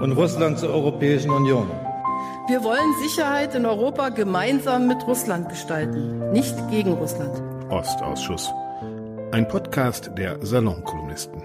und Russland zur Europäischen Union. Wir wollen Sicherheit in Europa gemeinsam mit Russland gestalten, nicht gegen Russland. Ostausschuss. Ein Podcast der Salonkolumnisten.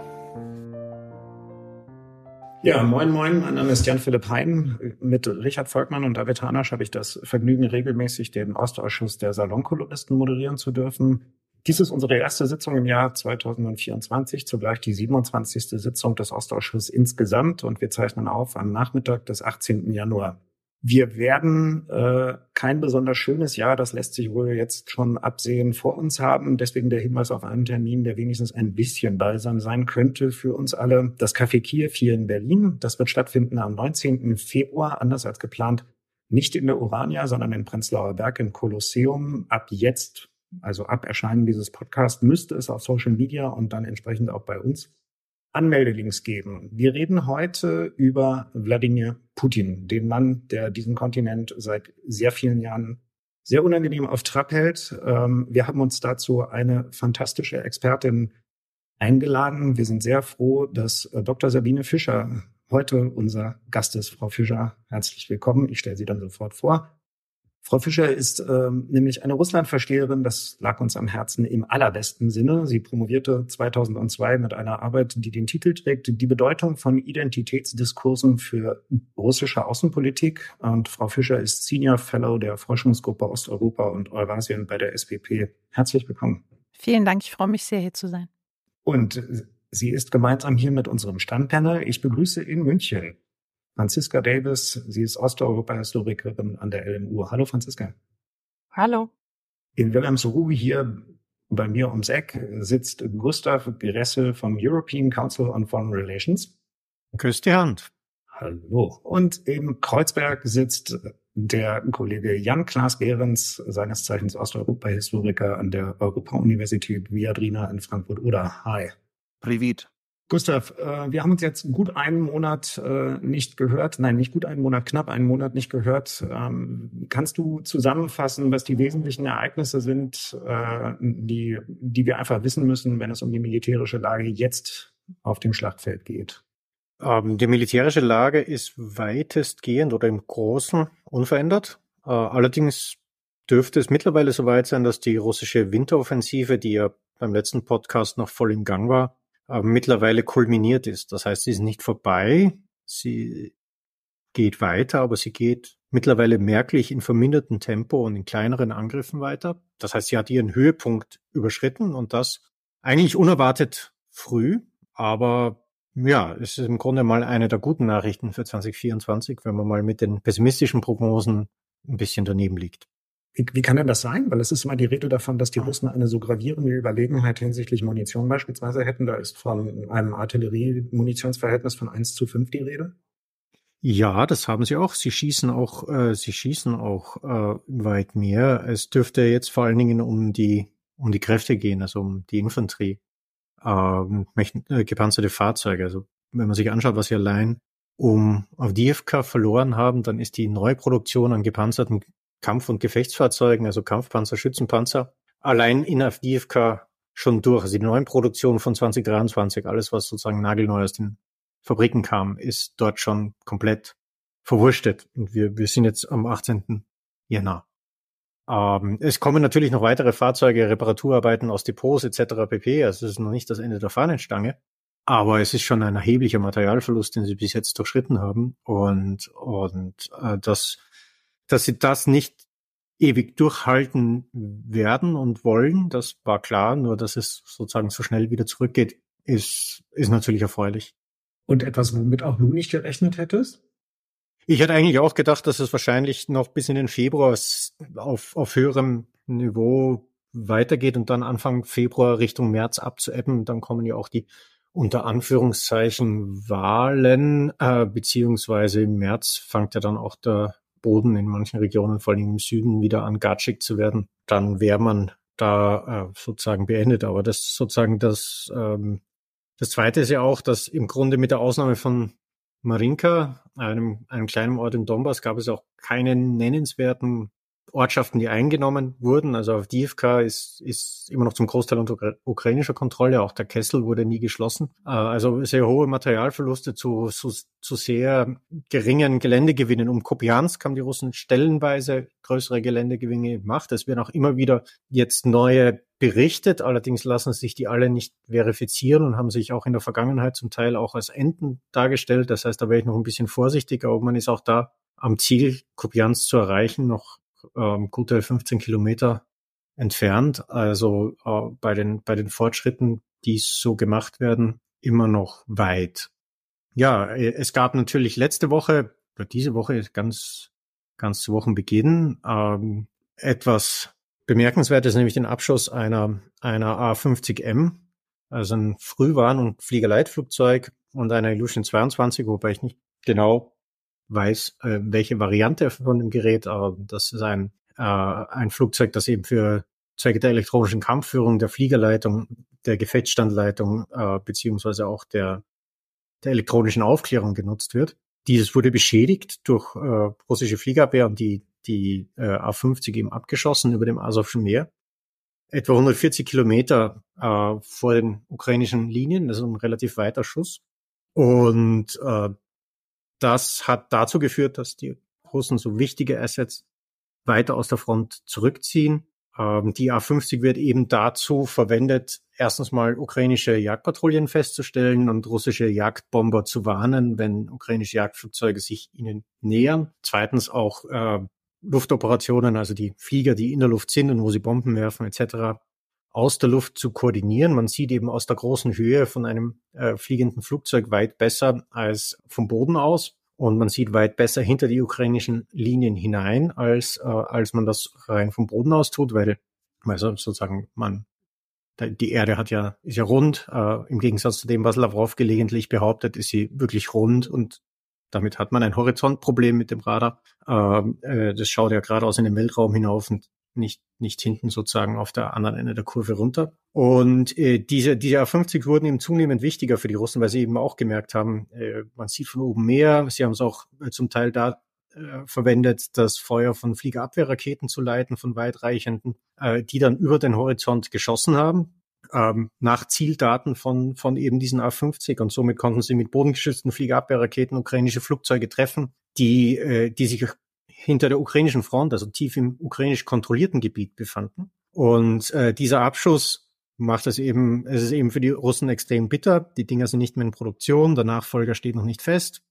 Ja, moin moin, mein Name ist Jan-Philipp Hein. Mit Richard Volkmann und David Hanasch habe ich das Vergnügen, regelmäßig den Ostausschuss der Salonkolumnisten moderieren zu dürfen. Dies ist unsere erste Sitzung im Jahr 2024, zugleich die 27. Sitzung des Ostausschusses insgesamt und wir zeichnen auf am Nachmittag des 18. Januar. Wir werden äh, kein besonders schönes Jahr, das lässt sich wohl jetzt schon absehen, vor uns haben. Deswegen der Hinweis auf einen Termin, der wenigstens ein bisschen balsam sein könnte für uns alle. Das Café Kiew hier in Berlin, das wird stattfinden am 19. Februar, anders als geplant, nicht in der Urania, sondern in Prenzlauer Berg im Kolosseum. Ab jetzt, also ab Erscheinen dieses Podcasts, müsste es auf Social Media und dann entsprechend auch bei uns Anmeldelinks geben. Wir reden heute über Wladimir Putin, den Mann, der diesen Kontinent seit sehr vielen Jahren sehr unangenehm auf Trab hält. Ähm, wir haben uns dazu eine fantastische Expertin eingeladen. Wir sind sehr froh, dass äh, Dr. Sabine Fischer heute unser Gast ist. Frau Fischer, herzlich willkommen. Ich stelle Sie dann sofort vor. Frau Fischer ist ähm, nämlich eine Russlandversteherin, das lag uns am Herzen im allerbesten Sinne. Sie promovierte 2002 mit einer Arbeit, die den Titel trägt, die Bedeutung von Identitätsdiskursen für russische Außenpolitik. Und Frau Fischer ist Senior Fellow der Forschungsgruppe Osteuropa und Eurasien bei der SWP. Herzlich willkommen. Vielen Dank, ich freue mich sehr, hier zu sein. Und sie ist gemeinsam hier mit unserem Standpanel. Ich begrüße in München Franziska Davis. Sie ist Osteuropa-Historikerin an der LMU. Hallo, Franziska. Hallo. In Wilhelmsruhe hier bei mir ums Eck sitzt Gustav Gressel vom European Council on Foreign Relations. Küsst die Hand. Hallo. Und in Kreuzberg sitzt der Kollege Jan Klaas Behrens, seines Zeichens Osteuropa-Historiker an der Europa-Universität Viadrina in Frankfurt. Oder hi. Privat. Gustav, äh, wir haben uns jetzt gut einen Monat äh, nicht gehört. Nein, nicht gut einen Monat, knapp einen Monat nicht gehört. Ähm, kannst du zusammenfassen, was die wesentlichen Ereignisse sind, äh, die, die wir einfach wissen müssen, wenn es um die militärische Lage jetzt auf dem Schlachtfeld geht? Ähm, die militärische Lage ist weitestgehend oder im Großen unverändert. Äh, allerdings dürfte es mittlerweile soweit sein, dass die russische Winteroffensive, die ja beim letzten Podcast noch voll im Gang war, äh, mittlerweile kulminiert ist. Das heißt, sie ist nicht vorbei, sie geht weiter, aber sie geht mittlerweile merklich in vermindertem Tempo und in kleineren Angriffen weiter. Das heißt, sie hat ihren Höhepunkt überschritten und das eigentlich unerwartet früh, aber ja, es ist im Grunde mal eine der guten Nachrichten für 2024, wenn man mal mit den pessimistischen Prognosen ein bisschen daneben liegt. Wie, wie kann denn das sein? Weil es ist immer die Rede davon, dass die Russen eine so gravierende Überlegenheit hinsichtlich Munition beispielsweise hätten. Da ist von einem Artillerie-Munitionsverhältnis von 1 zu 5 die Rede. Ja, das haben sie auch. Sie schießen auch, äh, sie schießen auch äh, weit mehr. Es dürfte jetzt vor allen Dingen um die um die Kräfte gehen, also um die Infanterie, ähm, äh, gepanzerte Fahrzeuge. Also wenn man sich anschaut, was sie allein um auf DFK verloren haben, dann ist die Neuproduktion an gepanzerten Kampf- und Gefechtsfahrzeugen, also Kampfpanzer, Schützenpanzer, allein in Avdiivka schon durch. Also die neuen Produktionen von 2023, alles was sozusagen nagelneu aus den Fabriken kam, ist dort schon komplett verwurstet. Und wir, wir sind jetzt am 18. Jänner. Ähm, es kommen natürlich noch weitere Fahrzeuge, Reparaturarbeiten aus Depots etc. pp. Also es ist noch nicht das Ende der Fahnenstange. Aber es ist schon ein erheblicher Materialverlust, den sie bis jetzt durchschritten haben. Und, und äh, das dass sie das nicht ewig durchhalten werden und wollen, das war klar, nur dass es sozusagen so schnell wieder zurückgeht, ist, ist natürlich erfreulich. Und etwas, womit auch du nicht gerechnet hättest? Ich hätte eigentlich auch gedacht, dass es wahrscheinlich noch bis in den Februar auf, auf höherem Niveau weitergeht und dann Anfang Februar Richtung März abzuebben. Dann kommen ja auch die unter Anführungszeichen Wahlen, äh, beziehungsweise im März fängt ja dann auch der Boden in manchen Regionen, vor allem im Süden, wieder an gatschig zu werden. Dann wäre man da äh, sozusagen beendet. Aber das sozusagen das, ähm, das Zweite ist ja auch, dass im Grunde mit der Ausnahme von Marinka, einem, einem kleinen Ort in Donbass, gab es auch keinen nennenswerten Ortschaften, die eingenommen wurden. Also auf Divka ist, ist immer noch zum Großteil unter ukrainischer Kontrolle. Auch der Kessel wurde nie geschlossen. Äh, also sehr hohe Materialverluste zu, zu, zu sehr geringen Geländegewinnen. Um Kopiansk haben die Russen stellenweise größere Geländegewinne gemacht. Es werden auch immer wieder jetzt neue berichtet. Allerdings lassen sich die alle nicht verifizieren und haben sich auch in der Vergangenheit zum Teil auch als Enden dargestellt. Das heißt, da wäre ich noch ein bisschen vorsichtiger, aber man ist auch da am Ziel, Kopiansk zu erreichen, noch ähm, gute 15 Kilometer entfernt. Also äh, bei den bei den Fortschritten, die so gemacht werden, immer noch weit. Ja, äh, es gab natürlich letzte Woche oder diese Woche ganz ganz zu Wochenbeginn ähm, etwas bemerkenswertes, nämlich den Abschuss einer einer A50M, also ein Frühwarn- und Fliegerleitflugzeug und einer Illusion 22, wobei ich nicht genau weiß, äh, welche Variante von dem Gerät, aber das ist ein, äh, ein Flugzeug, das eben für Zwecke der elektronischen Kampfführung, der Fliegerleitung, der Gefechtsstandleitung äh, beziehungsweise auch der, der elektronischen Aufklärung genutzt wird. Dieses wurde beschädigt durch äh, russische Fliegerabwehr und die, die äh, A-50 eben abgeschossen über dem Asowschen Meer. Etwa 140 Kilometer äh, vor den ukrainischen Linien, ist ein relativ weiter Schuss. Und äh, das hat dazu geführt, dass die Russen so wichtige Assets weiter aus der Front zurückziehen. Ähm, die A-50 wird eben dazu verwendet, erstens mal ukrainische Jagdpatrouillen festzustellen und russische Jagdbomber zu warnen, wenn ukrainische Jagdflugzeuge sich ihnen nähern. Zweitens auch äh, Luftoperationen, also die Flieger, die in der Luft sind und wo sie Bomben werfen etc., aus der Luft zu koordinieren. Man sieht eben aus der großen Höhe von einem äh, fliegenden Flugzeug weit besser als vom Boden aus. Und man sieht weit besser hinter die ukrainischen Linien hinein, als, äh, als man das rein vom Boden aus tut, weil, also sozusagen man, die Erde hat ja, ist ja rund, äh, im Gegensatz zu dem, was Lavrov gelegentlich behauptet, ist sie wirklich rund und damit hat man ein Horizontproblem mit dem Radar. Ähm, äh, das schaut ja geradeaus in den Weltraum hinauf und nicht, nicht hinten sozusagen auf der anderen Ende der Kurve runter. Und äh, diese, diese A50 wurden eben zunehmend wichtiger für die Russen, weil sie eben auch gemerkt haben, äh, man sieht von oben mehr. Sie haben es auch äh, zum Teil da äh, verwendet, das Feuer von Fliegerabwehrraketen zu leiten, von weitreichenden, äh, die dann über den Horizont geschossen haben. Ähm, nach Zieldaten von, von eben diesen A-50 und somit konnten sie mit bodengeschützten Fliegerabwehrraketen ukrainische Flugzeuge treffen, die, äh, die sich hinter der ukrainischen Front, also tief im ukrainisch kontrollierten Gebiet befanden. Und äh, dieser Abschuss macht es eben, es ist eben für die Russen extrem bitter. Die Dinger sind nicht mehr in Produktion, der Nachfolger steht noch nicht fest.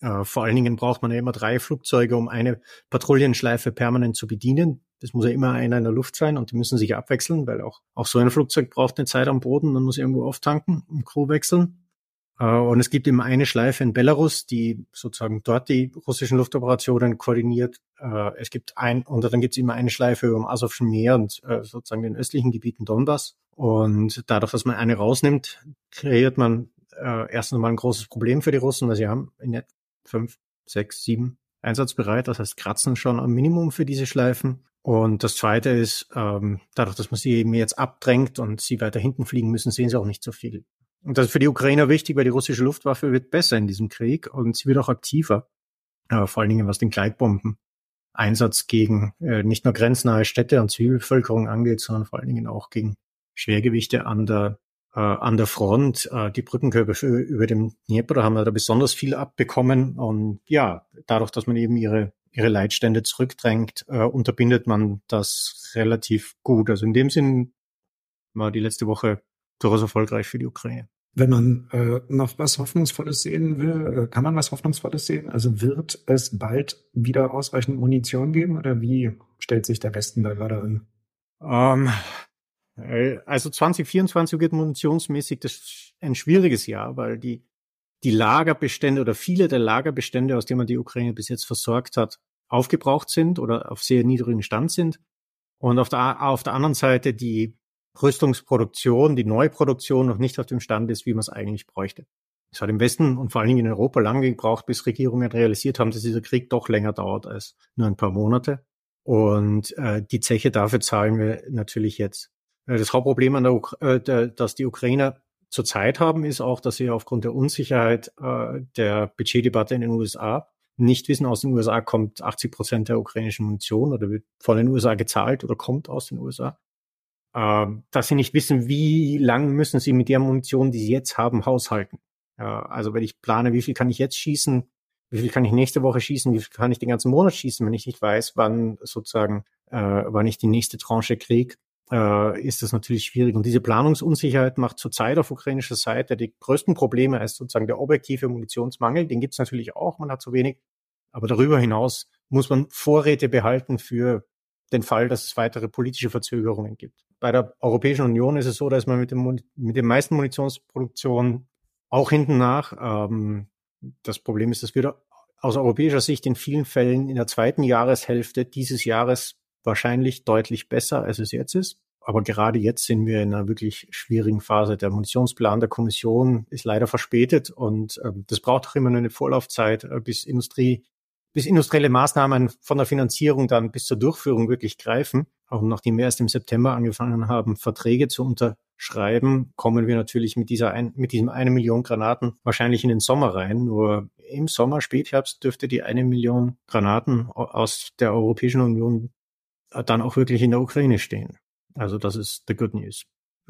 Äh, vor allen Dingen braucht man ja immer drei Flugzeuge, um eine Patrouillenschleife permanent zu bedienen. Das muss ja immer einer in der Luft sein und die müssen sich abwechseln, weil auch, auch so ein Flugzeug braucht eine Zeit am Boden, dann muss irgendwo auftanken und Crew wechseln. Äh, und es gibt immer eine Schleife in Belarus, die sozusagen dort die russischen Luftoperationen koordiniert. Äh, es gibt ein, und dann gibt es immer eine Schleife dem Asowschen Meer und äh, sozusagen den östlichen Gebieten Donbass. Und dadurch, dass man eine rausnimmt, kreiert man erstens mal ein großes Problem für die Russen, weil sie haben in net fünf, sechs, sieben einsatzbereit. Das heißt, kratzen schon am Minimum für diese Schleifen. Und das Zweite ist, ähm, dadurch, dass man sie eben jetzt abdrängt und sie weiter hinten fliegen müssen, sehen sie auch nicht so viel. Und das ist für die Ukrainer wichtig, weil die russische Luftwaffe wird besser in diesem Krieg und sie wird auch aktiver. Äh, vor allen Dingen was den Gleitbomben Einsatz gegen äh, nicht nur grenznahe Städte und Zivilbevölkerung angeht, sondern vor allen Dingen auch gegen Schwergewichte an der äh, an der Front. Äh, die Brückenkörper für, über dem Dnieper haben wir da besonders viel abbekommen und ja, dadurch, dass man eben ihre ihre Leitstände zurückdrängt, äh, unterbindet man das relativ gut. Also in dem Sinn war die letzte Woche durchaus erfolgreich für die Ukraine. Wenn man äh, noch was Hoffnungsvolles sehen will, äh, kann man was Hoffnungsvolles sehen? Also wird es bald wieder ausreichend Munition geben oder wie stellt sich der Westen da gerade an? Um, ähm, also 2024 wird munitionsmäßig das ein schwieriges Jahr, weil die, die Lagerbestände oder viele der Lagerbestände, aus denen man die Ukraine bis jetzt versorgt hat, aufgebraucht sind oder auf sehr niedrigen Stand sind. Und auf der, auf der anderen Seite die Rüstungsproduktion, die Neuproduktion noch nicht auf dem Stand ist, wie man es eigentlich bräuchte. Es hat im Westen und vor allen Dingen in Europa lange gebraucht, bis Regierungen realisiert haben, dass dieser Krieg doch länger dauert als nur ein paar Monate. Und äh, die Zeche dafür zahlen wir natürlich jetzt. Äh, das Hauptproblem an der, äh, der, das die Ukrainer zurzeit haben, ist auch, dass sie aufgrund der Unsicherheit äh, der Budgetdebatte in den USA nicht wissen, aus den USA kommt 80 Prozent der ukrainischen Munition oder wird von den USA gezahlt oder kommt aus den USA. Äh, dass sie nicht wissen, wie lang müssen sie mit der Munition, die sie jetzt haben, haushalten. Äh, also wenn ich plane, wie viel kann ich jetzt schießen, wie viel kann ich nächste Woche schießen, wie viel kann ich den ganzen Monat schießen, wenn ich nicht weiß, wann sozusagen, äh, wann ich die nächste Tranche kriege, äh, ist das natürlich schwierig. Und diese Planungsunsicherheit macht zurzeit auf ukrainischer Seite die größten Probleme als sozusagen der objektive Munitionsmangel. Den gibt es natürlich auch, man hat zu wenig. Aber darüber hinaus muss man Vorräte behalten für den Fall, dass es weitere politische Verzögerungen gibt. Bei der Europäischen Union ist es so, dass man mit, dem, mit den meisten Munitionsproduktionen auch hinten nach. Ähm, das Problem ist, dass wir aus europäischer Sicht in vielen Fällen in der zweiten Jahreshälfte dieses Jahres wahrscheinlich deutlich besser, als es jetzt ist. Aber gerade jetzt sind wir in einer wirklich schwierigen Phase. Der Munitionsplan der Kommission ist leider verspätet und äh, das braucht auch immer eine Vorlaufzeit, äh, bis Industrie, bis industrielle Maßnahmen von der Finanzierung dann bis zur Durchführung wirklich greifen. Auch nachdem wir erst im September angefangen haben, Verträge zu unter schreiben, kommen wir natürlich mit dieser ein, mit diesem eine Million Granaten wahrscheinlich in den Sommer rein. Nur im Sommer, Spätherbst dürfte die eine Million Granaten aus der Europäischen Union dann auch wirklich in der Ukraine stehen. Also das ist the good news.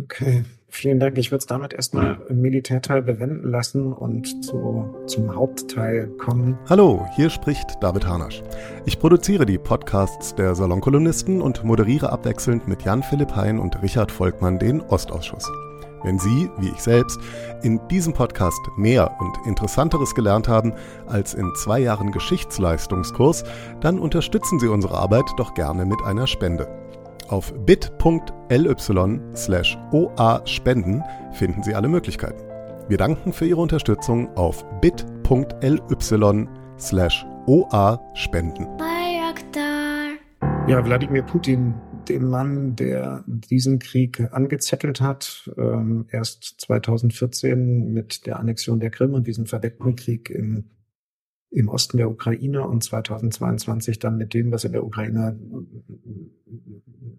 Okay, vielen Dank. Ich würde es damit erstmal im Militärteil bewenden lassen und zu, zum Hauptteil kommen. Hallo, hier spricht David Harnasch. Ich produziere die Podcasts der Salonkolumnisten und moderiere abwechselnd mit Jan-Philipp Hein und Richard Volkmann den Ostausschuss. Wenn Sie, wie ich selbst, in diesem Podcast mehr und Interessanteres gelernt haben als in zwei Jahren Geschichtsleistungskurs, dann unterstützen Sie unsere Arbeit doch gerne mit einer Spende. Auf bit.ly slash oa-spenden finden Sie alle Möglichkeiten. Wir danken für Ihre Unterstützung auf bit.ly slash oa-spenden. Ja, Wladimir Putin, den Mann, der diesen Krieg angezettelt hat, ähm, erst 2014 mit der Annexion der Krim und diesem verdeckten Krieg im im Osten der Ukraine und 2022 dann mit dem, was in der Ukraine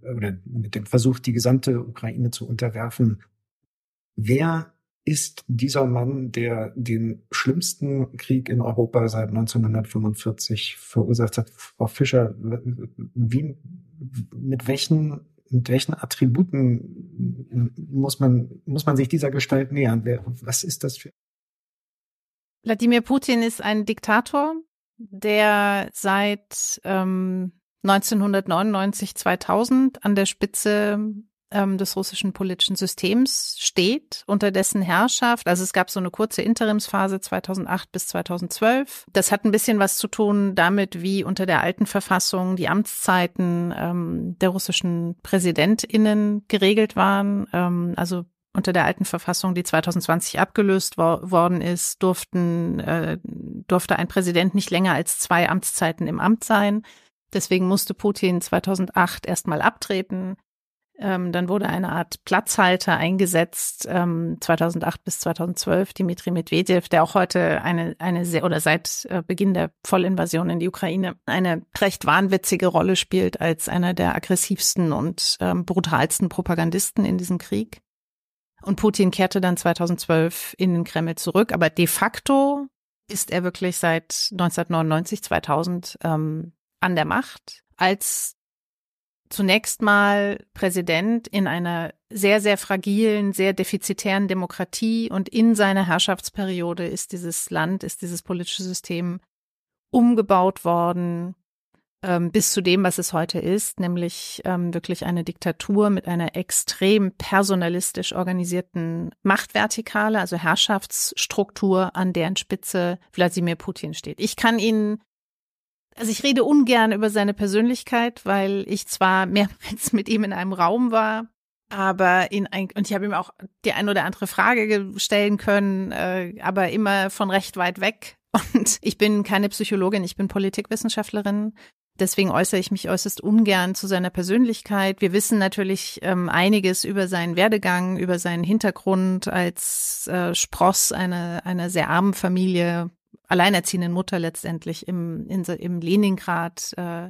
oder mit dem Versuch, die gesamte Ukraine zu unterwerfen. Wer ist dieser Mann, der den schlimmsten Krieg in Europa seit 1945 verursacht hat? Frau Fischer, wie, mit welchen, mit welchen Attributen muss man, muss man sich dieser Gestalt nähern? Was ist das für Wladimir Putin ist ein Diktator, der seit ähm, 1999, 2000 an der Spitze ähm, des russischen politischen Systems steht, unter dessen Herrschaft. Also es gab so eine kurze Interimsphase 2008 bis 2012. Das hat ein bisschen was zu tun damit, wie unter der alten Verfassung die Amtszeiten ähm, der russischen PräsidentInnen geregelt waren. Ähm, also unter der alten Verfassung, die 2020 abgelöst wo worden ist, durften, äh, durfte ein Präsident nicht länger als zwei Amtszeiten im Amt sein. Deswegen musste Putin 2008 erstmal abtreten. Ähm, dann wurde eine Art Platzhalter eingesetzt, ähm, 2008 bis 2012, Dimitri Medvedev, der auch heute eine, eine sehr, oder seit äh, Beginn der Vollinvasion in die Ukraine eine recht wahnwitzige Rolle spielt als einer der aggressivsten und ähm, brutalsten Propagandisten in diesem Krieg. Und Putin kehrte dann 2012 in den Kreml zurück. Aber de facto ist er wirklich seit 1999, 2000 ähm, an der Macht als zunächst mal Präsident in einer sehr, sehr fragilen, sehr defizitären Demokratie. Und in seiner Herrschaftsperiode ist dieses Land, ist dieses politische System umgebaut worden ähm, bis zu dem, was es heute ist, nämlich ähm, wirklich eine Diktatur mit einer extrem personalistisch organisierten Machtvertikale, also Herrschaftsstruktur, an deren Spitze Wladimir Putin steht. Ich kann Ihnen also ich rede ungern über seine Persönlichkeit, weil ich zwar mehrmals mit ihm in einem Raum war, aber in ein, und ich habe ihm auch die ein oder andere Frage stellen können, äh, aber immer von recht weit weg. Und ich bin keine Psychologin, ich bin Politikwissenschaftlerin. Deswegen äußere ich mich äußerst ungern zu seiner Persönlichkeit. Wir wissen natürlich ähm, einiges über seinen Werdegang, über seinen Hintergrund als äh, Spross einer, einer sehr armen Familie, alleinerziehenden Mutter letztendlich im, in, im Leningrad äh,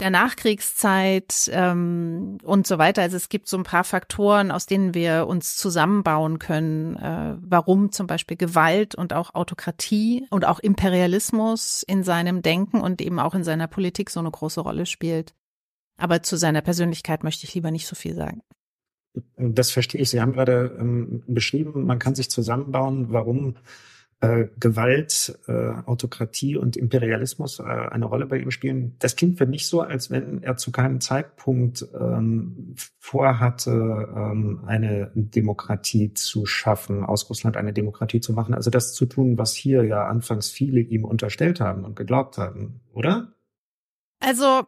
der Nachkriegszeit ähm, und so weiter. Also es gibt so ein paar Faktoren, aus denen wir uns zusammenbauen können, äh, warum zum Beispiel Gewalt und auch Autokratie und auch Imperialismus in seinem Denken und eben auch in seiner Politik so eine große Rolle spielt. Aber zu seiner Persönlichkeit möchte ich lieber nicht so viel sagen. Das verstehe ich. Sie haben gerade ähm, beschrieben, man kann sich zusammenbauen, warum äh, Gewalt, äh, Autokratie und Imperialismus äh, eine Rolle bei ihm spielen. Das klingt für mich so, als wenn er zu keinem Zeitpunkt ähm, vorhatte, ähm, eine Demokratie zu schaffen, aus Russland eine Demokratie zu machen. Also das zu tun, was hier ja anfangs viele ihm unterstellt haben und geglaubt haben, oder? Also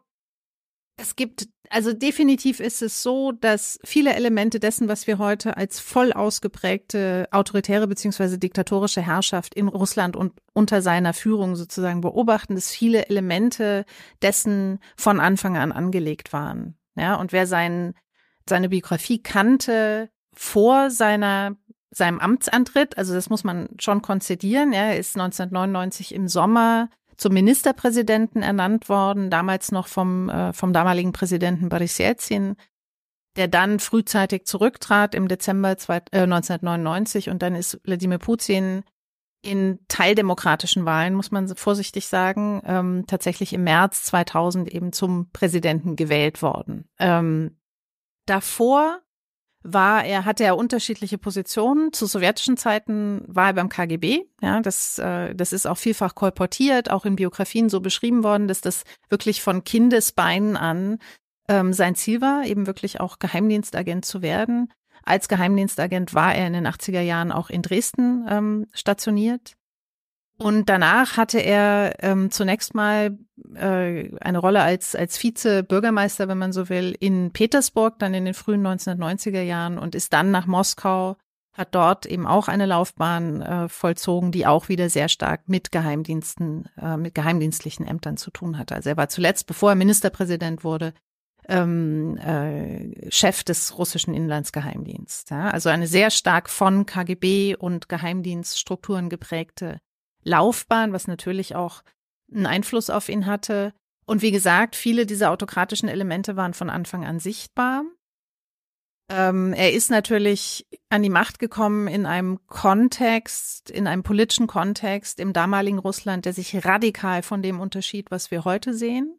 es gibt, also definitiv ist es so, dass viele Elemente dessen, was wir heute als voll ausgeprägte autoritäre beziehungsweise diktatorische Herrschaft in Russland und unter seiner Führung sozusagen beobachten, dass viele Elemente dessen von Anfang an angelegt waren. Ja, und wer sein, seine Biografie kannte vor seiner seinem Amtsantritt, also das muss man schon konzidieren. Er ist 1999 im Sommer zum Ministerpräsidenten ernannt worden, damals noch vom, äh, vom damaligen Präsidenten Boris Jelzin, der dann frühzeitig zurücktrat im Dezember zwei, äh, 1999 und dann ist Wladimir Putin in teildemokratischen Wahlen, muss man vorsichtig sagen, ähm, tatsächlich im März 2000 eben zum Präsidenten gewählt worden. Ähm, davor war er, hatte er unterschiedliche Positionen. Zu sowjetischen Zeiten war er beim KGB. Ja, das, äh, das ist auch vielfach kolportiert, auch in Biografien so beschrieben worden, dass das wirklich von Kindesbeinen an ähm, sein Ziel war, eben wirklich auch Geheimdienstagent zu werden. Als Geheimdienstagent war er in den 80er Jahren auch in Dresden ähm, stationiert. Und danach hatte er ähm, zunächst mal äh, eine Rolle als, als Vize-Bürgermeister, wenn man so will, in Petersburg, dann in den frühen 1990er Jahren und ist dann nach Moskau, hat dort eben auch eine Laufbahn äh, vollzogen, die auch wieder sehr stark mit Geheimdiensten, äh, mit geheimdienstlichen Ämtern zu tun hatte. Also er war zuletzt, bevor er Ministerpräsident wurde, ähm, äh, Chef des russischen Inlandsgeheimdienstes. Ja? Also eine sehr stark von KGB und Geheimdienststrukturen geprägte Laufbahn, was natürlich auch einen Einfluss auf ihn hatte. Und wie gesagt, viele dieser autokratischen Elemente waren von Anfang an sichtbar. Ähm, er ist natürlich an die Macht gekommen in einem Kontext, in einem politischen Kontext im damaligen Russland, der sich radikal von dem unterschied, was wir heute sehen.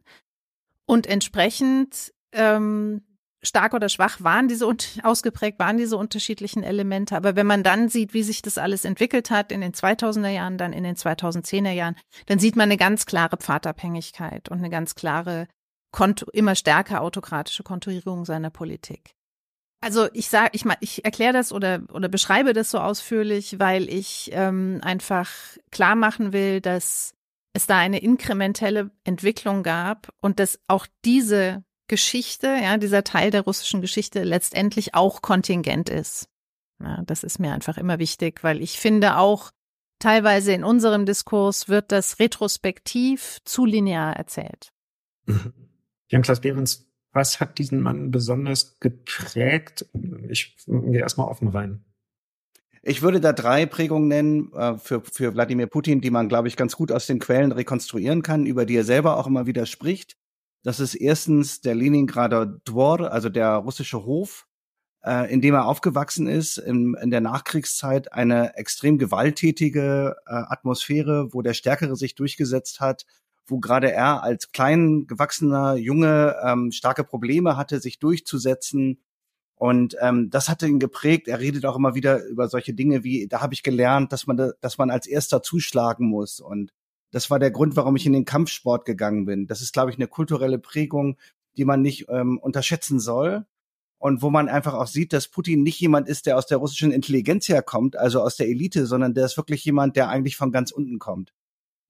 Und entsprechend ähm, stark oder schwach waren diese ausgeprägt waren diese unterschiedlichen Elemente. Aber wenn man dann sieht, wie sich das alles entwickelt hat in den 2000er Jahren, dann in den 2010er Jahren, dann sieht man eine ganz klare Pfadabhängigkeit und eine ganz klare, immer stärker autokratische Konturierung seiner Politik. Also ich sage, ich, ich erkläre das oder oder beschreibe das so ausführlich, weil ich ähm, einfach klar machen will, dass es da eine inkrementelle Entwicklung gab und dass auch diese Geschichte, ja, dieser Teil der russischen Geschichte letztendlich auch kontingent ist. Ja, das ist mir einfach immer wichtig, weil ich finde auch, teilweise in unserem Diskurs wird das retrospektiv zu linear erzählt. Mhm. Jan-Klaas Behrens, was hat diesen Mann besonders geprägt? Ich gehe erstmal offen rein. Ich würde da drei Prägungen nennen äh, für, für Wladimir Putin, die man, glaube ich, ganz gut aus den Quellen rekonstruieren kann, über die er selber auch immer wieder spricht. Das ist erstens der Leningrader Dwor, also der russische Hof, äh, in dem er aufgewachsen ist, in, in der Nachkriegszeit eine extrem gewalttätige äh, Atmosphäre, wo der Stärkere sich durchgesetzt hat, wo gerade er als klein gewachsener Junge ähm, starke Probleme hatte, sich durchzusetzen. Und ähm, das hatte ihn geprägt. Er redet auch immer wieder über solche Dinge wie, da habe ich gelernt, dass man, da, dass man als erster zuschlagen muss und das war der Grund, warum ich in den Kampfsport gegangen bin. Das ist, glaube ich, eine kulturelle Prägung, die man nicht ähm, unterschätzen soll. Und wo man einfach auch sieht, dass Putin nicht jemand ist, der aus der russischen Intelligenz herkommt, also aus der Elite, sondern der ist wirklich jemand, der eigentlich von ganz unten kommt.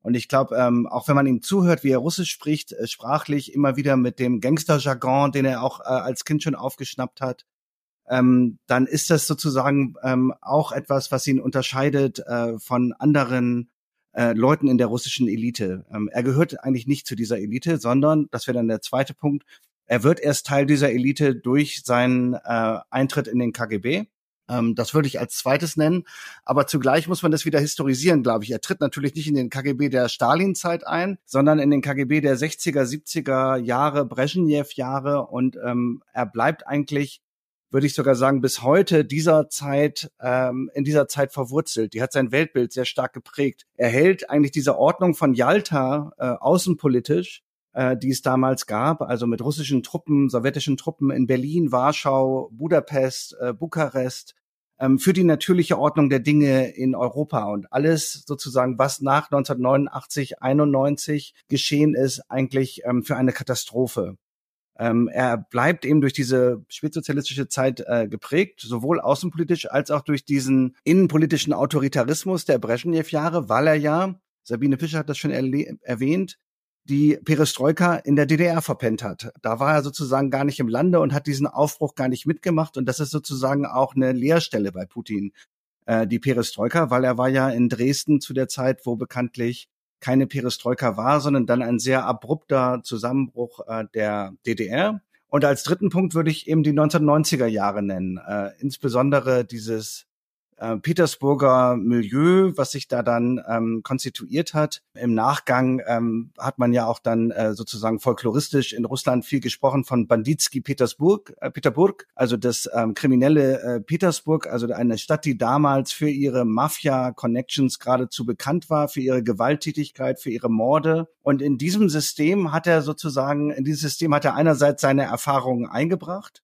Und ich glaube, ähm, auch wenn man ihm zuhört, wie er Russisch spricht, äh, sprachlich immer wieder mit dem Gangster-Jargon, den er auch äh, als Kind schon aufgeschnappt hat, ähm, dann ist das sozusagen ähm, auch etwas, was ihn unterscheidet äh, von anderen äh, Leuten in der russischen Elite. Ähm, er gehört eigentlich nicht zu dieser Elite, sondern, das wäre dann der zweite Punkt, er wird erst Teil dieser Elite durch seinen äh, Eintritt in den KGB. Ähm, das würde ich als zweites nennen. Aber zugleich muss man das wieder historisieren, glaube ich. Er tritt natürlich nicht in den KGB der Stalin-Zeit ein, sondern in den KGB der 60er, 70er Jahre, Brezhnev-Jahre. Und ähm, er bleibt eigentlich würde ich sogar sagen, bis heute dieser Zeit, ähm, in dieser Zeit verwurzelt. Die hat sein Weltbild sehr stark geprägt. Er hält eigentlich diese Ordnung von Yalta äh, außenpolitisch, äh, die es damals gab, also mit russischen Truppen, sowjetischen Truppen in Berlin, Warschau, Budapest, äh, Bukarest, ähm, für die natürliche Ordnung der Dinge in Europa und alles sozusagen, was nach 1989, 91 geschehen ist, eigentlich ähm, für eine Katastrophe. Ähm, er bleibt eben durch diese spätsozialistische Zeit äh, geprägt, sowohl außenpolitisch als auch durch diesen innenpolitischen Autoritarismus der Brezhnev-Jahre, weil er ja, Sabine Fischer hat das schon erwähnt, die Perestroika in der DDR verpennt hat. Da war er sozusagen gar nicht im Lande und hat diesen Aufbruch gar nicht mitgemacht. Und das ist sozusagen auch eine Leerstelle bei Putin, äh, die Perestroika, weil er war ja in Dresden zu der Zeit, wo bekanntlich keine Perestroika war, sondern dann ein sehr abrupter Zusammenbruch äh, der DDR. Und als dritten Punkt würde ich eben die 1990er Jahre nennen, äh, insbesondere dieses äh, Petersburger Milieu, was sich da dann ähm, konstituiert hat. Im Nachgang ähm, hat man ja auch dann äh, sozusagen folkloristisch in Russland viel gesprochen von Banditski Petersburg, äh, Peterburg, also das ähm, kriminelle äh, Petersburg, also eine Stadt, die damals für ihre Mafia-Connections geradezu bekannt war, für ihre Gewalttätigkeit, für ihre Morde. Und in diesem System hat er sozusagen, in dieses System hat er einerseits seine Erfahrungen eingebracht,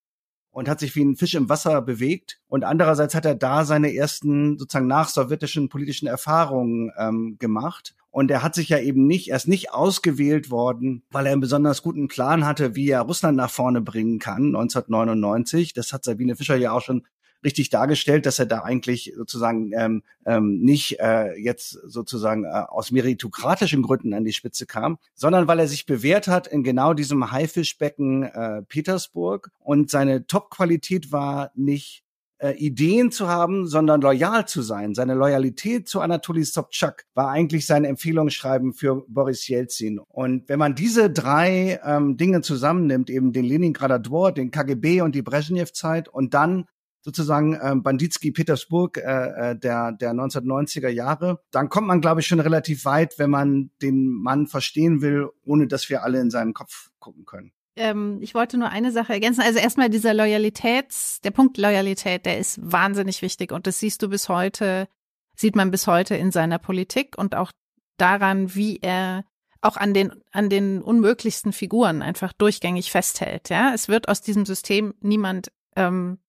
und hat sich wie ein Fisch im Wasser bewegt. Und andererseits hat er da seine ersten sozusagen nach-sowjetischen politischen Erfahrungen ähm, gemacht. Und er hat sich ja eben nicht, er ist nicht ausgewählt worden, weil er einen besonders guten Plan hatte, wie er Russland nach vorne bringen kann, 1999. Das hat Sabine Fischer ja auch schon richtig dargestellt, dass er da eigentlich sozusagen ähm, ähm, nicht äh, jetzt sozusagen äh, aus meritokratischen Gründen an die Spitze kam, sondern weil er sich bewährt hat in genau diesem Haifischbecken äh, Petersburg und seine Top-Qualität war nicht äh, Ideen zu haben, sondern loyal zu sein. Seine Loyalität zu Anatoly Sobchak war eigentlich sein Empfehlungsschreiben für Boris Jelzin. Und wenn man diese drei ähm, Dinge zusammennimmt, eben den Leningrader Dvor, den KGB und die Brezhnev-Zeit und dann sozusagen äh, Banditski Petersburg äh, äh der, der 1990er Jahre, dann kommt man, glaube ich, schon relativ weit, wenn man den Mann verstehen will, ohne dass wir alle in seinen Kopf gucken können. Ähm, ich wollte nur eine Sache ergänzen. Also erstmal dieser Loyalitäts, der Punkt Loyalität, der ist wahnsinnig wichtig und das siehst du bis heute, sieht man bis heute in seiner Politik und auch daran, wie er auch an den, an den unmöglichsten Figuren einfach durchgängig festhält. Ja, es wird aus diesem System niemand ähm,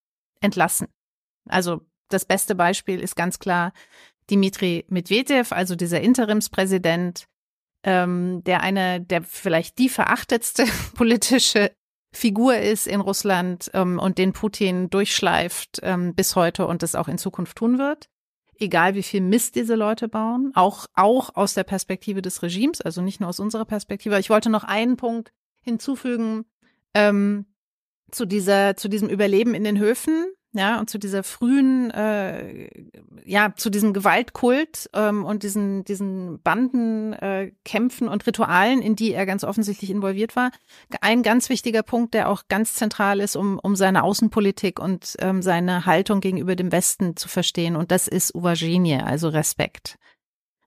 entlassen. Also das beste Beispiel ist ganz klar Dimitri Medvedev, also dieser Interimspräsident, ähm, der eine, der vielleicht die verachtetste politische Figur ist in Russland ähm, und den Putin durchschleift ähm, bis heute und das auch in Zukunft tun wird. Egal wie viel Mist diese Leute bauen, auch, auch aus der Perspektive des Regimes, also nicht nur aus unserer Perspektive. Ich wollte noch einen Punkt hinzufügen, ähm, zu dieser, zu diesem Überleben in den Höfen, ja, und zu dieser frühen, äh, ja, zu diesem Gewaltkult ähm, und diesen, diesen Bandenkämpfen äh, und Ritualen, in die er ganz offensichtlich involviert war. Ein ganz wichtiger Punkt, der auch ganz zentral ist, um, um seine Außenpolitik und ähm, seine Haltung gegenüber dem Westen zu verstehen. Und das ist Uwagenie, also Respekt.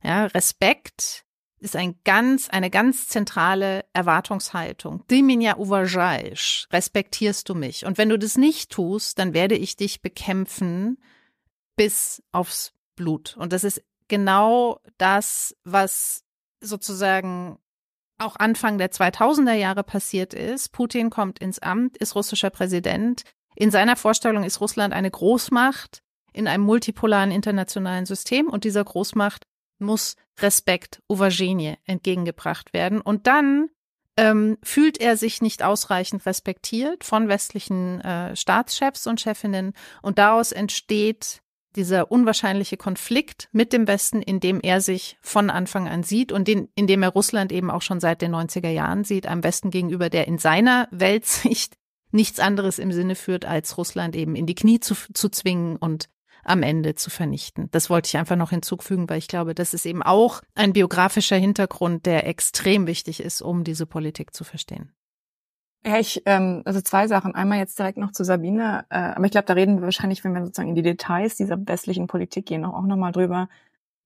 Ja, Respekt ist ein ganz, eine ganz zentrale Erwartungshaltung. Ty меня уважаешь, respektierst du mich. Und wenn du das nicht tust, dann werde ich dich bekämpfen bis aufs Blut. Und das ist genau das, was sozusagen auch Anfang der 2000er Jahre passiert ist. Putin kommt ins Amt, ist russischer Präsident. In seiner Vorstellung ist Russland eine Großmacht in einem multipolaren internationalen System und dieser Großmacht muss Respekt, Auvergne entgegengebracht werden. Und dann ähm, fühlt er sich nicht ausreichend respektiert von westlichen äh, Staatschefs und Chefinnen. Und daraus entsteht dieser unwahrscheinliche Konflikt mit dem Westen, in dem er sich von Anfang an sieht und den, in dem er Russland eben auch schon seit den 90er Jahren sieht, am Westen gegenüber, der in seiner Weltsicht nichts anderes im Sinne führt, als Russland eben in die Knie zu, zu zwingen und am Ende zu vernichten. Das wollte ich einfach noch hinzufügen, weil ich glaube, das ist eben auch ein biografischer Hintergrund, der extrem wichtig ist, um diese Politik zu verstehen. Ja, ich, ähm, also zwei Sachen. Einmal jetzt direkt noch zu Sabine, äh, aber ich glaube, da reden wir wahrscheinlich, wenn wir sozusagen in die Details dieser westlichen Politik gehen, auch nochmal drüber,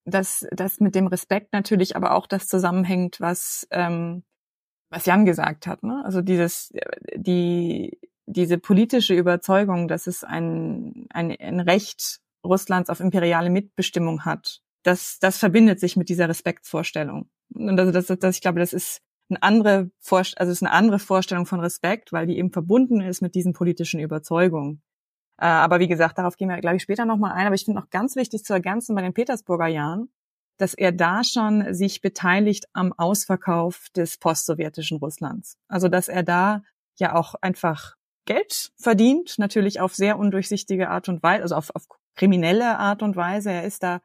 dass das mit dem Respekt natürlich aber auch das zusammenhängt, was ähm, was Jan gesagt hat. Ne? Also dieses die diese politische Überzeugung, dass es ein, ein, ein Recht Russlands auf imperiale Mitbestimmung hat, das, das verbindet sich mit dieser Respektsvorstellung. Und also das, das, ich glaube, das ist eine andere Vorst also ist eine andere Vorstellung von Respekt, weil die eben verbunden ist mit diesen politischen Überzeugungen. Äh, aber wie gesagt, darauf gehen wir, glaube ich, später nochmal ein. Aber ich finde auch ganz wichtig zu ergänzen bei den Petersburger Jahren, dass er da schon sich beteiligt am Ausverkauf des postsowjetischen Russlands. Also dass er da ja auch einfach Geld verdient, natürlich auf sehr undurchsichtige Art und Weise, also auf, auf kriminelle Art und Weise. Er ist da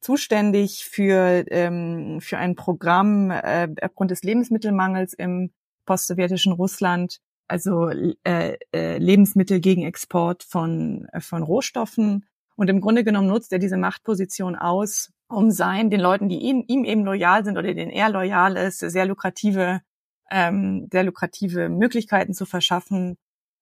zuständig für, ähm, für ein Programm äh, aufgrund des Lebensmittelmangels im postsowjetischen Russland, also äh, äh, Lebensmittel gegen Export von, äh, von Rohstoffen. Und im Grunde genommen nutzt er diese Machtposition aus, um sein, den Leuten, die ihm, ihm eben loyal sind oder denen er loyal ist, sehr lukrative, ähm, sehr lukrative Möglichkeiten zu verschaffen,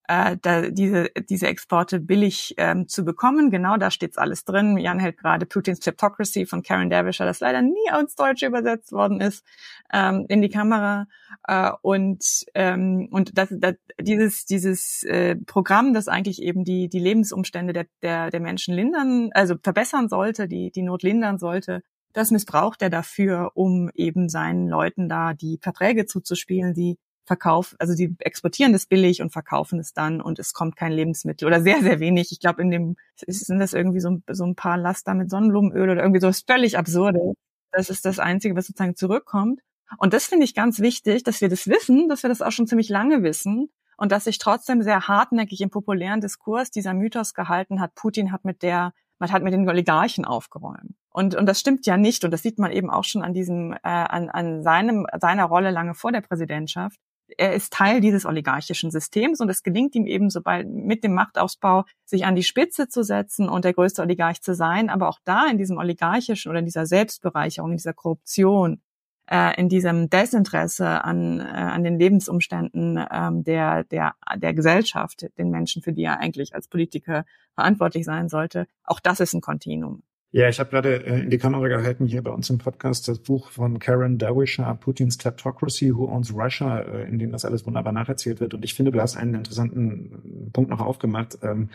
äh, da diese, diese Exporte billig ähm, zu bekommen. Genau da steht's alles drin. Jan hält gerade Putins Kleptocracy von Karen Derbyshire, das leider nie ins Deutsche übersetzt worden ist, ähm, in die Kamera. Äh, und ähm, und das, das, dieses, dieses äh, Programm, das eigentlich eben die, die Lebensumstände der, der, der Menschen lindern, also verbessern sollte, die, die Not lindern sollte, das missbraucht er dafür, um eben seinen Leuten da die Verträge zuzuspielen, die verkaufen, also die exportieren das billig und verkaufen es dann und es kommt kein Lebensmittel oder sehr, sehr wenig. Ich glaube, in dem sind das irgendwie so, so ein paar Laster mit Sonnenblumenöl oder irgendwie so was völlig absurde. Das ist das Einzige, was sozusagen zurückkommt. Und das finde ich ganz wichtig, dass wir das wissen, dass wir das auch schon ziemlich lange wissen und dass sich trotzdem sehr hartnäckig im populären Diskurs dieser Mythos gehalten hat, Putin hat mit der, man hat mit den Oligarchen aufgeräumt. Und, und das stimmt ja nicht. Und das sieht man eben auch schon an diesem, äh, an, an seinem, seiner Rolle lange vor der Präsidentschaft er ist Teil dieses oligarchischen Systems und es gelingt ihm eben, sobald mit dem Machtausbau sich an die Spitze zu setzen und der größte Oligarch zu sein, aber auch da in diesem oligarchischen oder in dieser Selbstbereicherung, in dieser Korruption, äh, in diesem Desinteresse an, äh, an den Lebensumständen ähm, der, der, der Gesellschaft, den Menschen, für die er eigentlich als Politiker verantwortlich sein sollte, auch das ist ein Kontinuum. Ja, ich habe gerade äh, in die Kamera gehalten hier bei uns im Podcast das Buch von Karen Derwisher, Putins Kleptocracy, Who Owns Russia, äh, in dem das alles wunderbar nacherzählt wird. Und ich finde, du hast einen interessanten Punkt noch aufgemacht. Ähm,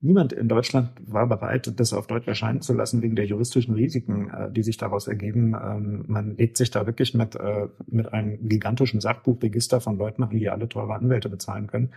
niemand in Deutschland war bereit, das auf Deutsch erscheinen zu lassen wegen der juristischen Risiken, äh, die sich daraus ergeben. Ähm, man legt sich da wirklich mit, äh, mit einem gigantischen Sachbuchregister von Leuten an, die alle teure Anwälte bezahlen können.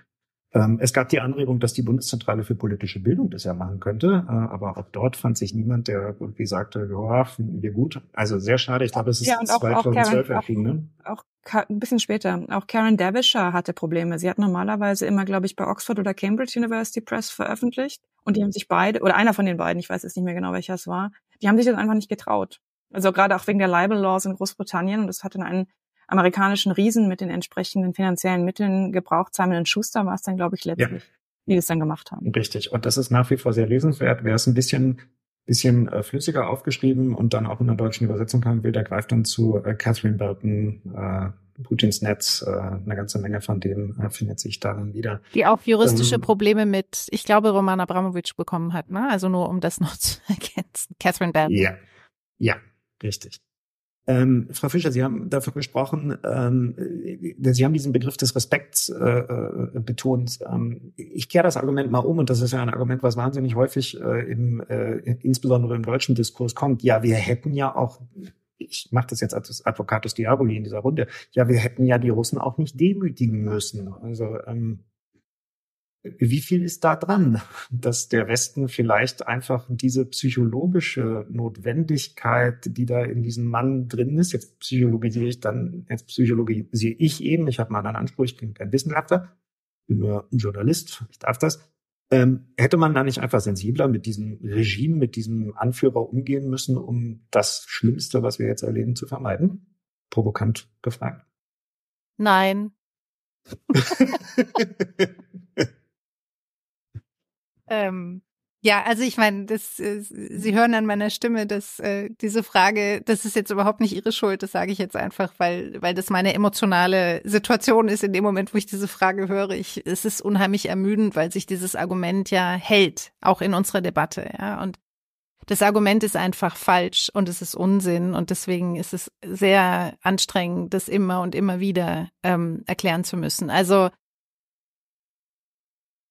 Ähm, es gab die Anregung, dass die Bundeszentrale für politische Bildung das ja machen könnte, äh, aber auch dort fand sich niemand, der irgendwie sagte, ja, finden wir gut. Also sehr schade, ich glaube, es ist ja, auch, 2012 erschienen. Ne? Auch, ein bisschen später. Auch Karen Derbyshire hatte Probleme. Sie hat normalerweise immer, glaube ich, bei Oxford oder Cambridge University Press veröffentlicht und die haben sich beide, oder einer von den beiden, ich weiß jetzt nicht mehr genau, welcher es war, die haben sich das einfach nicht getraut. Also gerade auch wegen der Libel Laws in Großbritannien und das hatte einen amerikanischen Riesen mit den entsprechenden finanziellen Mitteln gebraucht. Simon Schuster war es dann, glaube ich, letztlich, ja. die das dann gemacht haben. Richtig. Und das ist nach wie vor sehr lesenswert. Wer es ein bisschen bisschen äh, flüssiger aufgeschrieben und dann auch in der deutschen Übersetzung haben will, der greift dann zu äh, Catherine Burton, äh, Putins Netz, äh, eine ganze Menge von denen äh, findet sich darin wieder. Die auch juristische ähm, Probleme mit, ich glaube, Roman Abramowitsch bekommen hat, ne? Also nur um das noch zu ergänzen. Catherine Burton. Ja, ja, richtig. Ähm, Frau Fischer, Sie haben dafür gesprochen, ähm, Sie haben diesen Begriff des Respekts äh, äh, betont. Ähm, ich kehre das Argument mal um und das ist ja ein Argument, was wahnsinnig häufig äh, im, äh, insbesondere im deutschen Diskurs kommt. Ja, wir hätten ja auch ich mache das jetzt als Advocatus Diaboli in dieser Runde. Ja, wir hätten ja die Russen auch nicht demütigen müssen. Also ähm, wie viel ist da dran, dass der Westen vielleicht einfach diese psychologische Notwendigkeit, die da in diesem Mann drin ist, jetzt psychologisiere ich dann, jetzt psychologisiere ich eben, ich habe mal einen Anspruch, ich bin kein Wissenschaftler, bin nur ein Journalist, ich darf das. Ähm, hätte man da nicht einfach sensibler mit diesem Regime, mit diesem Anführer umgehen müssen, um das Schlimmste, was wir jetzt erleben, zu vermeiden? Provokant gefragt. Nein. Ähm, Ja, also ich meine, das, äh, Sie hören an meiner Stimme, dass äh, diese Frage, das ist jetzt überhaupt nicht Ihre Schuld, das sage ich jetzt einfach, weil, weil das meine emotionale Situation ist in dem Moment, wo ich diese Frage höre. Ich, es ist unheimlich ermüdend, weil sich dieses Argument ja hält, auch in unserer Debatte, ja. Und das Argument ist einfach falsch und es ist Unsinn und deswegen ist es sehr anstrengend, das immer und immer wieder ähm, erklären zu müssen. Also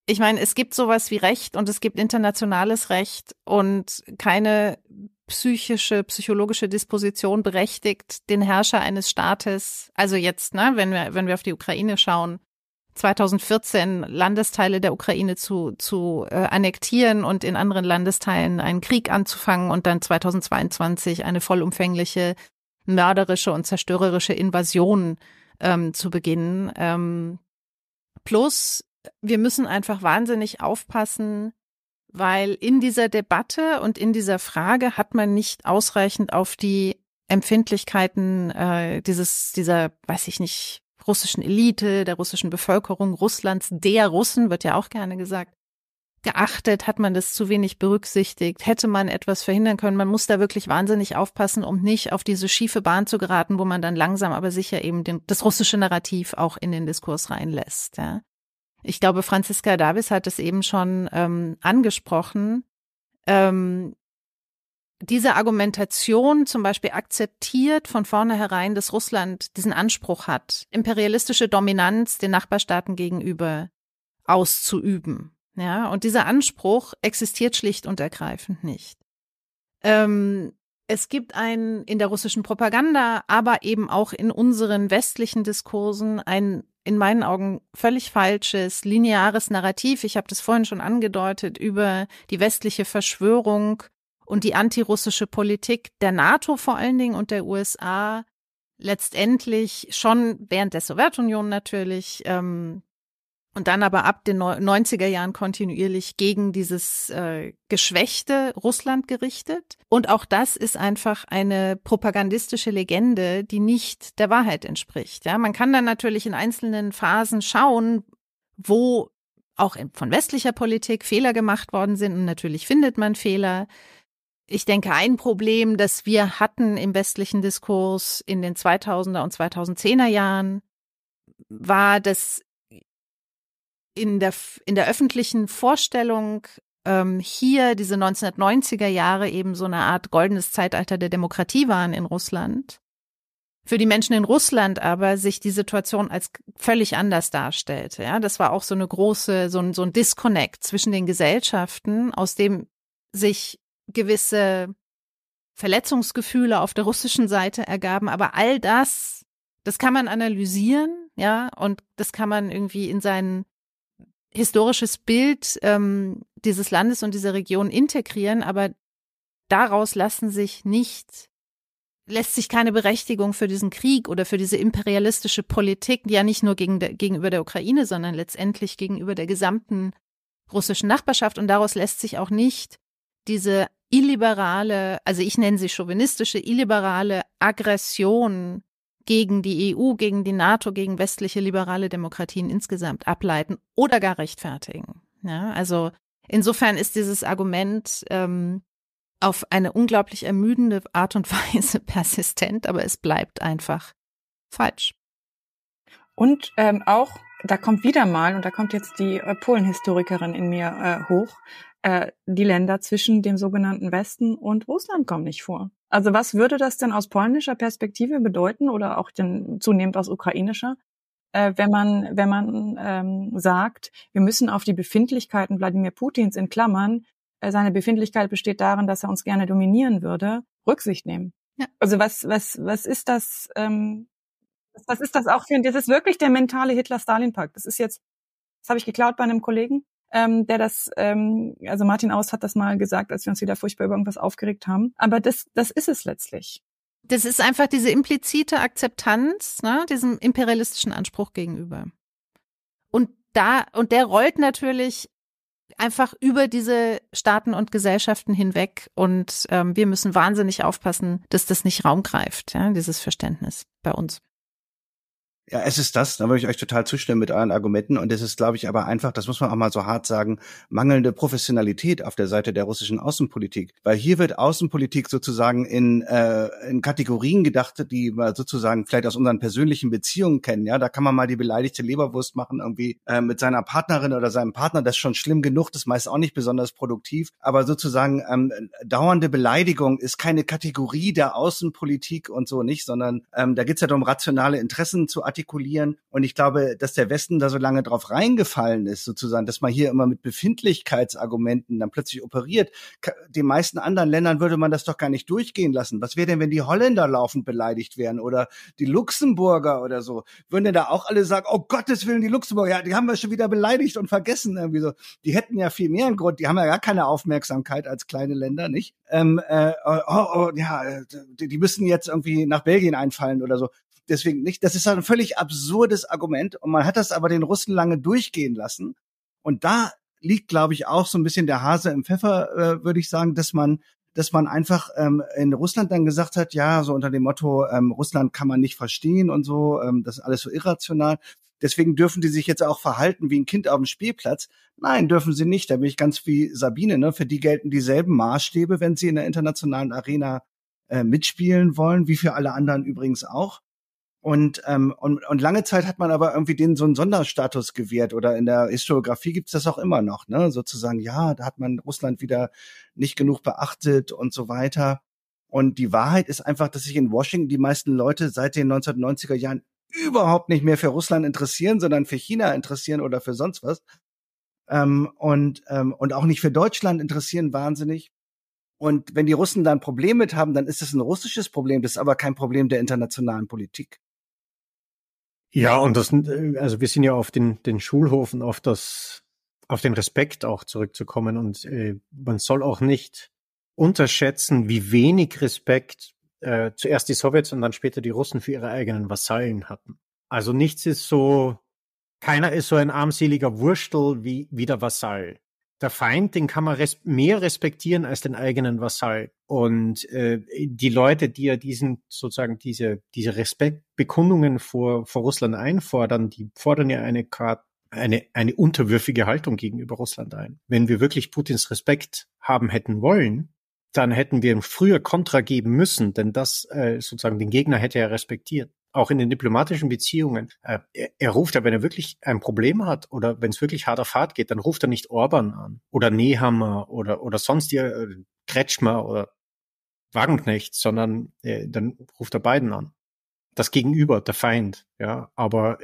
ich meine, es gibt sowas wie Recht und es gibt internationales Recht und keine psychische, psychologische Disposition berechtigt den Herrscher eines Staates, also jetzt, ne, wenn wir, wenn wir auf die Ukraine schauen, 2014 Landesteile der Ukraine zu, zu äh, annektieren und in anderen Landesteilen einen Krieg anzufangen und dann 2022 eine vollumfängliche mörderische und zerstörerische Invasion ähm, zu beginnen. Ähm, plus wir müssen einfach wahnsinnig aufpassen, weil in dieser Debatte und in dieser Frage hat man nicht ausreichend auf die Empfindlichkeiten äh, dieses, dieser, weiß ich nicht, russischen Elite, der russischen Bevölkerung Russlands, der Russen, wird ja auch gerne gesagt, geachtet, hat man das zu wenig berücksichtigt, hätte man etwas verhindern können. Man muss da wirklich wahnsinnig aufpassen, um nicht auf diese schiefe Bahn zu geraten, wo man dann langsam aber sicher eben den, das russische Narrativ auch in den Diskurs reinlässt. Ja. Ich glaube, Franziska Davis hat es eben schon ähm, angesprochen. Ähm, diese Argumentation zum Beispiel akzeptiert von vornherein, dass Russland diesen Anspruch hat, imperialistische Dominanz den Nachbarstaaten gegenüber auszuüben. Ja, und dieser Anspruch existiert schlicht und ergreifend nicht. Ähm, es gibt ein in der russischen Propaganda, aber eben auch in unseren westlichen Diskursen ein in meinen Augen völlig falsches, lineares Narrativ. Ich habe das vorhin schon angedeutet über die westliche Verschwörung und die antirussische Politik der NATO vor allen Dingen und der USA letztendlich schon während der Sowjetunion natürlich ähm, und dann aber ab den 90er Jahren kontinuierlich gegen dieses äh, geschwächte Russland gerichtet. Und auch das ist einfach eine propagandistische Legende, die nicht der Wahrheit entspricht. Ja, man kann dann natürlich in einzelnen Phasen schauen, wo auch von westlicher Politik Fehler gemacht worden sind und natürlich findet man Fehler. Ich denke, ein Problem, das wir hatten im westlichen Diskurs in den 2000er und 2010er Jahren, war, dass in der, in der öffentlichen Vorstellung ähm, hier diese 1990er Jahre eben so eine Art goldenes Zeitalter der Demokratie waren in Russland. Für die Menschen in Russland aber sich die Situation als völlig anders darstellte. Ja, das war auch so eine große, so ein, so ein Disconnect zwischen den Gesellschaften, aus dem sich gewisse Verletzungsgefühle auf der russischen Seite ergaben. Aber all das, das kann man analysieren, ja, und das kann man irgendwie in seinen historisches Bild ähm, dieses Landes und dieser Region integrieren, aber daraus lassen sich nicht lässt sich keine Berechtigung für diesen Krieg oder für diese imperialistische Politik, ja nicht nur gegen der, gegenüber der Ukraine, sondern letztendlich gegenüber der gesamten russischen Nachbarschaft. Und daraus lässt sich auch nicht diese illiberale, also ich nenne sie chauvinistische, illiberale Aggression gegen die EU, gegen die NATO, gegen westliche liberale Demokratien insgesamt ableiten oder gar rechtfertigen. Ja, also insofern ist dieses Argument ähm, auf eine unglaublich ermüdende Art und Weise persistent, aber es bleibt einfach falsch. Und ähm, auch, da kommt wieder mal, und da kommt jetzt die äh, Polenhistorikerin in mir äh, hoch, äh, die Länder zwischen dem sogenannten Westen und Russland kommen nicht vor. Also was würde das denn aus polnischer Perspektive bedeuten oder auch denn zunehmend aus ukrainischer, äh, wenn man wenn man ähm, sagt, wir müssen auf die Befindlichkeiten Wladimir Putins in Klammern, äh, seine Befindlichkeit besteht darin, dass er uns gerne dominieren würde, Rücksicht nehmen. Ja. Also was was was ist das? Ähm, was ist das auch für? Das ist wirklich der mentale Hitler-Stalin-Pakt. Das ist jetzt, das habe ich geklaut bei einem Kollegen ähm, der das, ähm, also Martin Aus hat das mal gesagt, als wir uns wieder furchtbar über irgendwas aufgeregt haben. Aber das, das ist es letztlich. Das ist einfach diese implizite Akzeptanz, ne, diesem imperialistischen Anspruch gegenüber. Und da, und der rollt natürlich einfach über diese Staaten und Gesellschaften hinweg und ähm, wir müssen wahnsinnig aufpassen, dass das nicht Raum greift, ja, dieses Verständnis bei uns. Ja, es ist das, da würde ich euch total zustimmen mit euren Argumenten. Und es ist, glaube ich, aber einfach, das muss man auch mal so hart sagen, mangelnde Professionalität auf der Seite der russischen Außenpolitik. Weil hier wird Außenpolitik sozusagen in, äh, in Kategorien gedacht, die wir sozusagen vielleicht aus unseren persönlichen Beziehungen kennen. Ja, da kann man mal die beleidigte Leberwurst machen, irgendwie äh, mit seiner Partnerin oder seinem Partner. Das ist schon schlimm genug, das ist meist auch nicht besonders produktiv. Aber sozusagen ähm, dauernde Beleidigung ist keine Kategorie der Außenpolitik und so nicht, sondern ähm, da geht es ja darum, rationale Interessen zu artikulieren. Und ich glaube, dass der Westen da so lange drauf reingefallen ist, sozusagen, dass man hier immer mit Befindlichkeitsargumenten dann plötzlich operiert. Den meisten anderen Ländern würde man das doch gar nicht durchgehen lassen. Was wäre denn, wenn die Holländer laufend beleidigt wären oder die Luxemburger oder so? Würden denn da auch alle sagen, oh Gottes Willen, die Luxemburger, ja, die haben wir schon wieder beleidigt und vergessen irgendwie so. Die hätten ja viel mehr einen Grund, die haben ja gar keine Aufmerksamkeit als kleine Länder, nicht? Ähm, äh, oh, oh, ja, die, die müssen jetzt irgendwie nach Belgien einfallen oder so deswegen nicht. Das ist ein völlig absurdes Argument und man hat das aber den Russen lange durchgehen lassen. Und da liegt, glaube ich, auch so ein bisschen der Hase im Pfeffer, äh, würde ich sagen, dass man dass man einfach ähm, in Russland dann gesagt hat, ja, so unter dem Motto, ähm, Russland kann man nicht verstehen und so, ähm, das ist alles so irrational. Deswegen dürfen die sich jetzt auch verhalten wie ein Kind auf dem Spielplatz. Nein, dürfen sie nicht. Da bin ich ganz wie Sabine. Ne? Für die gelten dieselben Maßstäbe, wenn sie in der internationalen Arena äh, mitspielen wollen, wie für alle anderen übrigens auch. Und, ähm, und, und lange Zeit hat man aber irgendwie denen so einen Sonderstatus gewährt oder in der Historiografie gibt es das auch immer noch, ne? Sozusagen, ja, da hat man Russland wieder nicht genug beachtet und so weiter. Und die Wahrheit ist einfach, dass sich in Washington die meisten Leute seit den 1990er Jahren überhaupt nicht mehr für Russland interessieren, sondern für China interessieren oder für sonst was. Ähm, und, ähm, und auch nicht für Deutschland interessieren wahnsinnig. Und wenn die Russen da ein Problem mit haben, dann ist das ein russisches Problem, das ist aber kein Problem der internationalen Politik. Ja, und das, also wir sind ja auf den, den Schulhofen, auf das, auf den Respekt auch zurückzukommen und äh, man soll auch nicht unterschätzen, wie wenig Respekt äh, zuerst die Sowjets und dann später die Russen für ihre eigenen Vasallen hatten. Also nichts ist so, keiner ist so ein armseliger Wurstel wie, wie der Vasall der Feind, den kann man res mehr respektieren als den eigenen Vasall. Und äh, die Leute, die ja diesen sozusagen diese diese Respektbekundungen vor vor Russland einfordern, die fordern ja eine eine eine unterwürfige Haltung gegenüber Russland ein. Wenn wir wirklich Putins Respekt haben hätten wollen, dann hätten wir ihm früher Kontra geben müssen, denn das äh, sozusagen den Gegner hätte er respektiert auch in den diplomatischen Beziehungen. Äh, er, ruft ja, wenn er wirklich ein Problem hat oder wenn es wirklich hart auf hart geht, dann ruft er nicht Orban an oder Nehammer oder, oder sonst die, äh, Kretschmer oder Wagenknecht, sondern äh, dann ruft er beiden an. Das Gegenüber, der Feind, ja. Aber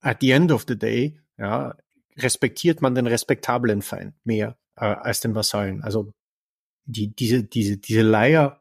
at the end of the day, ja, respektiert man den respektablen Feind mehr äh, als den Vasallen. Also die, diese, diese, diese Leier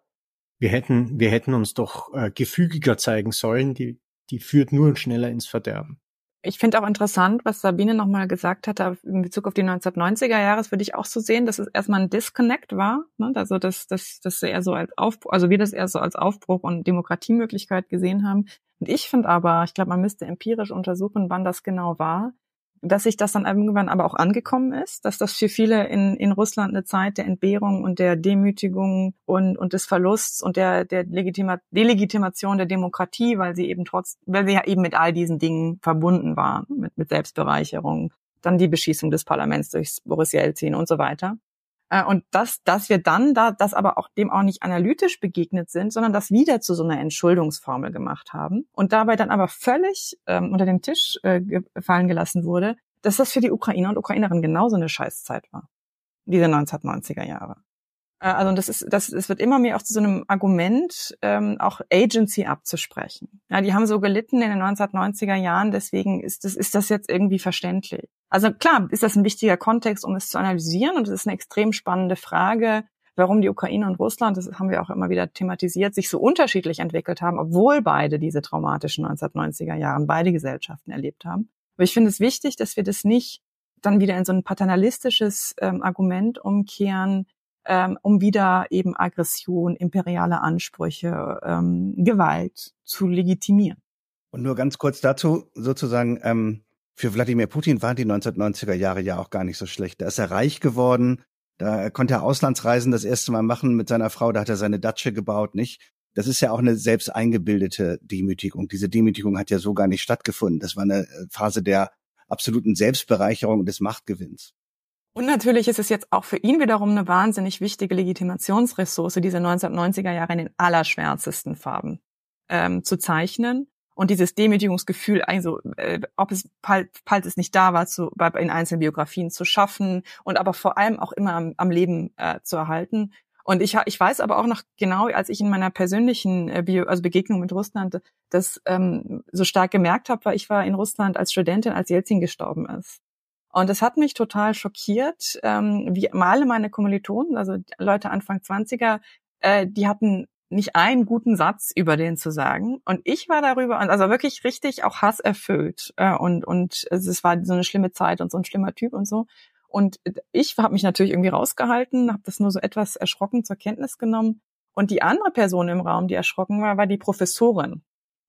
wir hätten, wir hätten uns doch äh, gefügiger zeigen sollen, die, die führt nur schneller ins Verderben. Ich finde auch interessant, was Sabine nochmal gesagt hatte in Bezug auf die 1990er Jahre, das würde ich auch so sehen, dass es erstmal ein Disconnect war, ne? also dass das, das eher so als Aufbruch, also wir das eher so als Aufbruch und Demokratiemöglichkeit gesehen haben. Und ich finde aber, ich glaube, man müsste empirisch untersuchen, wann das genau war dass sich das dann irgendwann aber auch angekommen ist, dass das für viele in, in Russland eine Zeit der Entbehrung und der Demütigung und, und des Verlusts und der, der Legitima Delegitimation der Demokratie, weil sie eben trotz, weil sie ja eben mit all diesen Dingen verbunden waren, mit, mit Selbstbereicherung, dann die Beschießung des Parlaments durch Boris Jelzin und so weiter. Äh, und dass, dass wir dann da, das aber auch dem auch nicht analytisch begegnet sind, sondern das wieder zu so einer Entschuldungsformel gemacht haben und dabei dann aber völlig ähm, unter den Tisch äh, fallen gelassen wurde, dass das für die Ukrainer und Ukrainerinnen genauso eine Scheißzeit war. Diese 1990er Jahre. Äh, also das ist, das, es wird immer mehr auch zu so einem Argument, ähm, auch Agency abzusprechen. Ja, die haben so gelitten in den 1990er Jahren, deswegen ist das, ist das jetzt irgendwie verständlich. Also klar, ist das ein wichtiger Kontext, um es zu analysieren und es ist eine extrem spannende Frage, warum die Ukraine und Russland, das haben wir auch immer wieder thematisiert, sich so unterschiedlich entwickelt haben, obwohl beide diese traumatischen 1990er Jahren, beide Gesellschaften erlebt haben. Aber ich finde es wichtig, dass wir das nicht dann wieder in so ein paternalistisches ähm, Argument umkehren, ähm, um wieder eben Aggression, imperiale Ansprüche, ähm, Gewalt zu legitimieren. Und nur ganz kurz dazu, sozusagen, ähm, für Wladimir Putin waren die 1990er Jahre ja auch gar nicht so schlecht. Da ist er reich geworden, da konnte er Auslandsreisen das erste Mal machen mit seiner Frau, da hat er seine Datsche gebaut, nicht? das ist ja auch eine selbst eingebildete Demütigung. Diese Demütigung hat ja so gar nicht stattgefunden. Das war eine äh, Phase der absoluten Selbstbereicherung und des Machtgewinns. Und natürlich ist es jetzt auch für ihn wiederum eine wahnsinnig wichtige Legitimationsressource, diese 1990er Jahre in den allerschwärzesten Farben ähm, zu zeichnen und dieses Demütigungsgefühl, also äh, ob es falls es nicht da war, zu, in einzelnen Biografien zu schaffen und aber vor allem auch immer am, am Leben äh, zu erhalten. Und ich, ich weiß aber auch noch genau, als ich in meiner persönlichen äh, Bio, also Begegnung mit Russland das ähm, so stark gemerkt habe, weil ich war in Russland als Studentin, als Jelzin gestorben ist. Und das hat mich total schockiert, ähm, wie alle meine Kommilitonen, also Leute Anfang 20er, äh, die hatten nicht einen guten Satz über den zu sagen. Und ich war darüber, also wirklich richtig auch Hass erfüllt. Äh, und, und es war so eine schlimme Zeit und so ein schlimmer Typ und so. Und ich habe mich natürlich irgendwie rausgehalten, habe das nur so etwas erschrocken zur Kenntnis genommen. Und die andere Person im Raum, die erschrocken war, war die Professorin,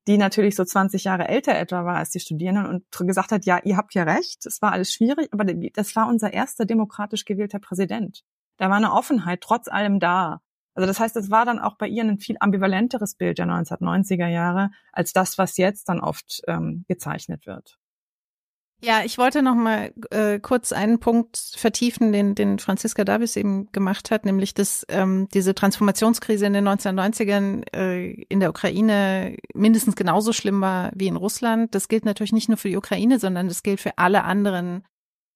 die natürlich so 20 Jahre älter etwa war als die Studierenden und gesagt hat, ja, ihr habt ja recht, es war alles schwierig, aber das war unser erster demokratisch gewählter Präsident. Da war eine Offenheit trotz allem da. Also das heißt, es war dann auch bei ihr ein viel ambivalenteres Bild der 1990er Jahre als das, was jetzt dann oft ähm, gezeichnet wird. Ja, ich wollte noch mal äh, kurz einen Punkt vertiefen, den, den Franziska Davis eben gemacht hat, nämlich dass ähm, diese Transformationskrise in den 1990ern äh, in der Ukraine mindestens genauso schlimm war wie in Russland. Das gilt natürlich nicht nur für die Ukraine, sondern das gilt für alle anderen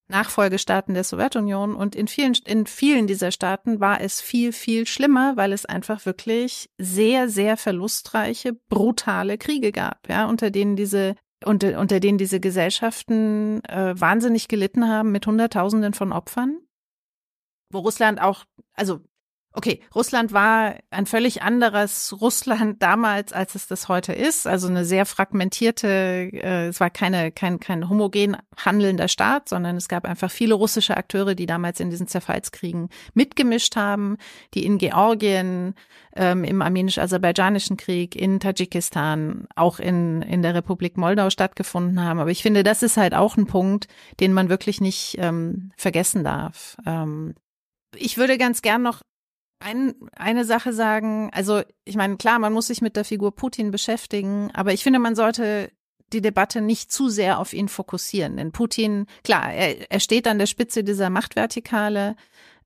Nachfolgestaaten der Sowjetunion. Und in vielen, in vielen dieser Staaten war es viel, viel schlimmer, weil es einfach wirklich sehr, sehr verlustreiche, brutale Kriege gab, ja, unter denen diese unter, unter denen diese Gesellschaften äh, wahnsinnig gelitten haben mit Hunderttausenden von Opfern, wo Russland auch, also Okay, Russland war ein völlig anderes Russland damals, als es das heute ist. Also eine sehr fragmentierte, äh, es war keine, kein, kein homogen handelnder Staat, sondern es gab einfach viele russische Akteure, die damals in diesen Zerfallskriegen mitgemischt haben, die in Georgien, ähm, im armenisch-aserbaidschanischen Krieg, in Tadschikistan, auch in, in der Republik Moldau stattgefunden haben. Aber ich finde, das ist halt auch ein Punkt, den man wirklich nicht ähm, vergessen darf. Ähm, ich würde ganz gern noch ein, eine Sache sagen. Also, ich meine, klar, man muss sich mit der Figur Putin beschäftigen, aber ich finde, man sollte die Debatte nicht zu sehr auf ihn fokussieren. Denn Putin, klar, er, er steht an der Spitze dieser Machtvertikale.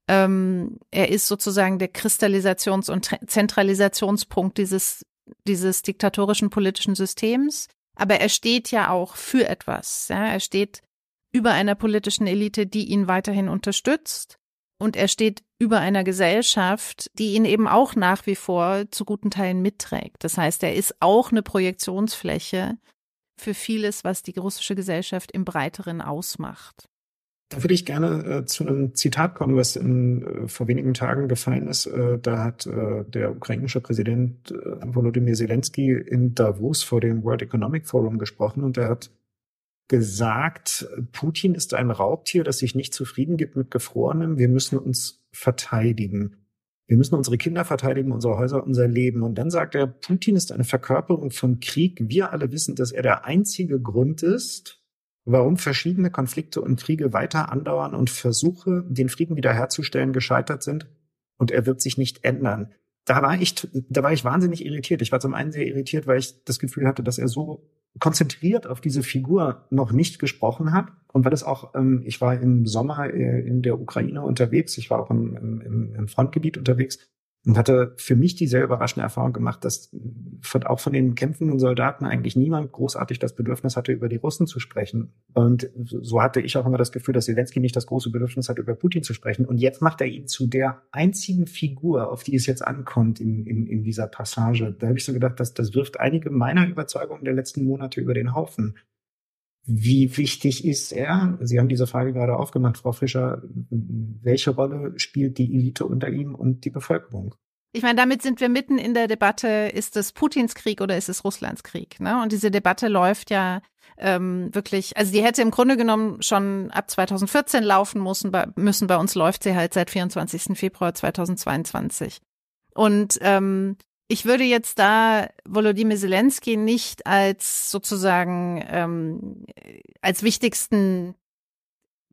Ähm, er ist sozusagen der Kristallisations- und Zentralisationspunkt dieses, dieses diktatorischen politischen Systems. Aber er steht ja auch für etwas. Ja? Er steht über einer politischen Elite, die ihn weiterhin unterstützt. Und er steht über einer Gesellschaft, die ihn eben auch nach wie vor zu guten Teilen mitträgt. Das heißt, er ist auch eine Projektionsfläche für vieles, was die russische Gesellschaft im Breiteren ausmacht. Da würde ich gerne äh, zu einem Zitat kommen, was in, äh, vor wenigen Tagen gefallen ist. Äh, da hat äh, der ukrainische Präsident äh, Volodymyr Zelensky in Davos vor dem World Economic Forum gesprochen und er hat gesagt, Putin ist ein Raubtier, das sich nicht zufrieden gibt mit Gefrorenem. Wir müssen uns verteidigen. Wir müssen unsere Kinder verteidigen, unsere Häuser, unser Leben. Und dann sagt er, Putin ist eine Verkörperung von Krieg. Wir alle wissen, dass er der einzige Grund ist, warum verschiedene Konflikte und Kriege weiter andauern und Versuche, den Frieden wiederherzustellen, gescheitert sind. Und er wird sich nicht ändern. Da war ich, da war ich wahnsinnig irritiert. Ich war zum einen sehr irritiert, weil ich das Gefühl hatte, dass er so konzentriert auf diese Figur noch nicht gesprochen hat. Und weil es auch, ähm, ich war im Sommer äh, in der Ukraine unterwegs, ich war auch im, im, im Frontgebiet unterwegs und hatte für mich die sehr überraschende Erfahrung gemacht, dass von, auch von den kämpfenden Soldaten eigentlich niemand großartig das Bedürfnis hatte, über die Russen zu sprechen. Und so hatte ich auch immer das Gefühl, dass Zelensky nicht das große Bedürfnis hat, über Putin zu sprechen. Und jetzt macht er ihn zu der einzigen Figur, auf die es jetzt ankommt in, in, in dieser Passage. Da habe ich so gedacht, dass das wirft einige meiner Überzeugungen der letzten Monate über den Haufen. Wie wichtig ist er? Sie haben diese Frage gerade aufgemacht, Frau Fischer. Welche Rolle spielt die Elite unter ihm und die Bevölkerung? Ich meine, damit sind wir mitten in der Debatte, ist es Putins Krieg oder ist es Russlands Krieg? Ne? Und diese Debatte läuft ja ähm, wirklich, also die hätte im Grunde genommen schon ab 2014 laufen müssen, bei, müssen. Bei uns läuft sie halt seit 24. Februar 2022. Und ähm, ich würde jetzt da Volodymyr Zelensky nicht als sozusagen ähm, als wichtigsten,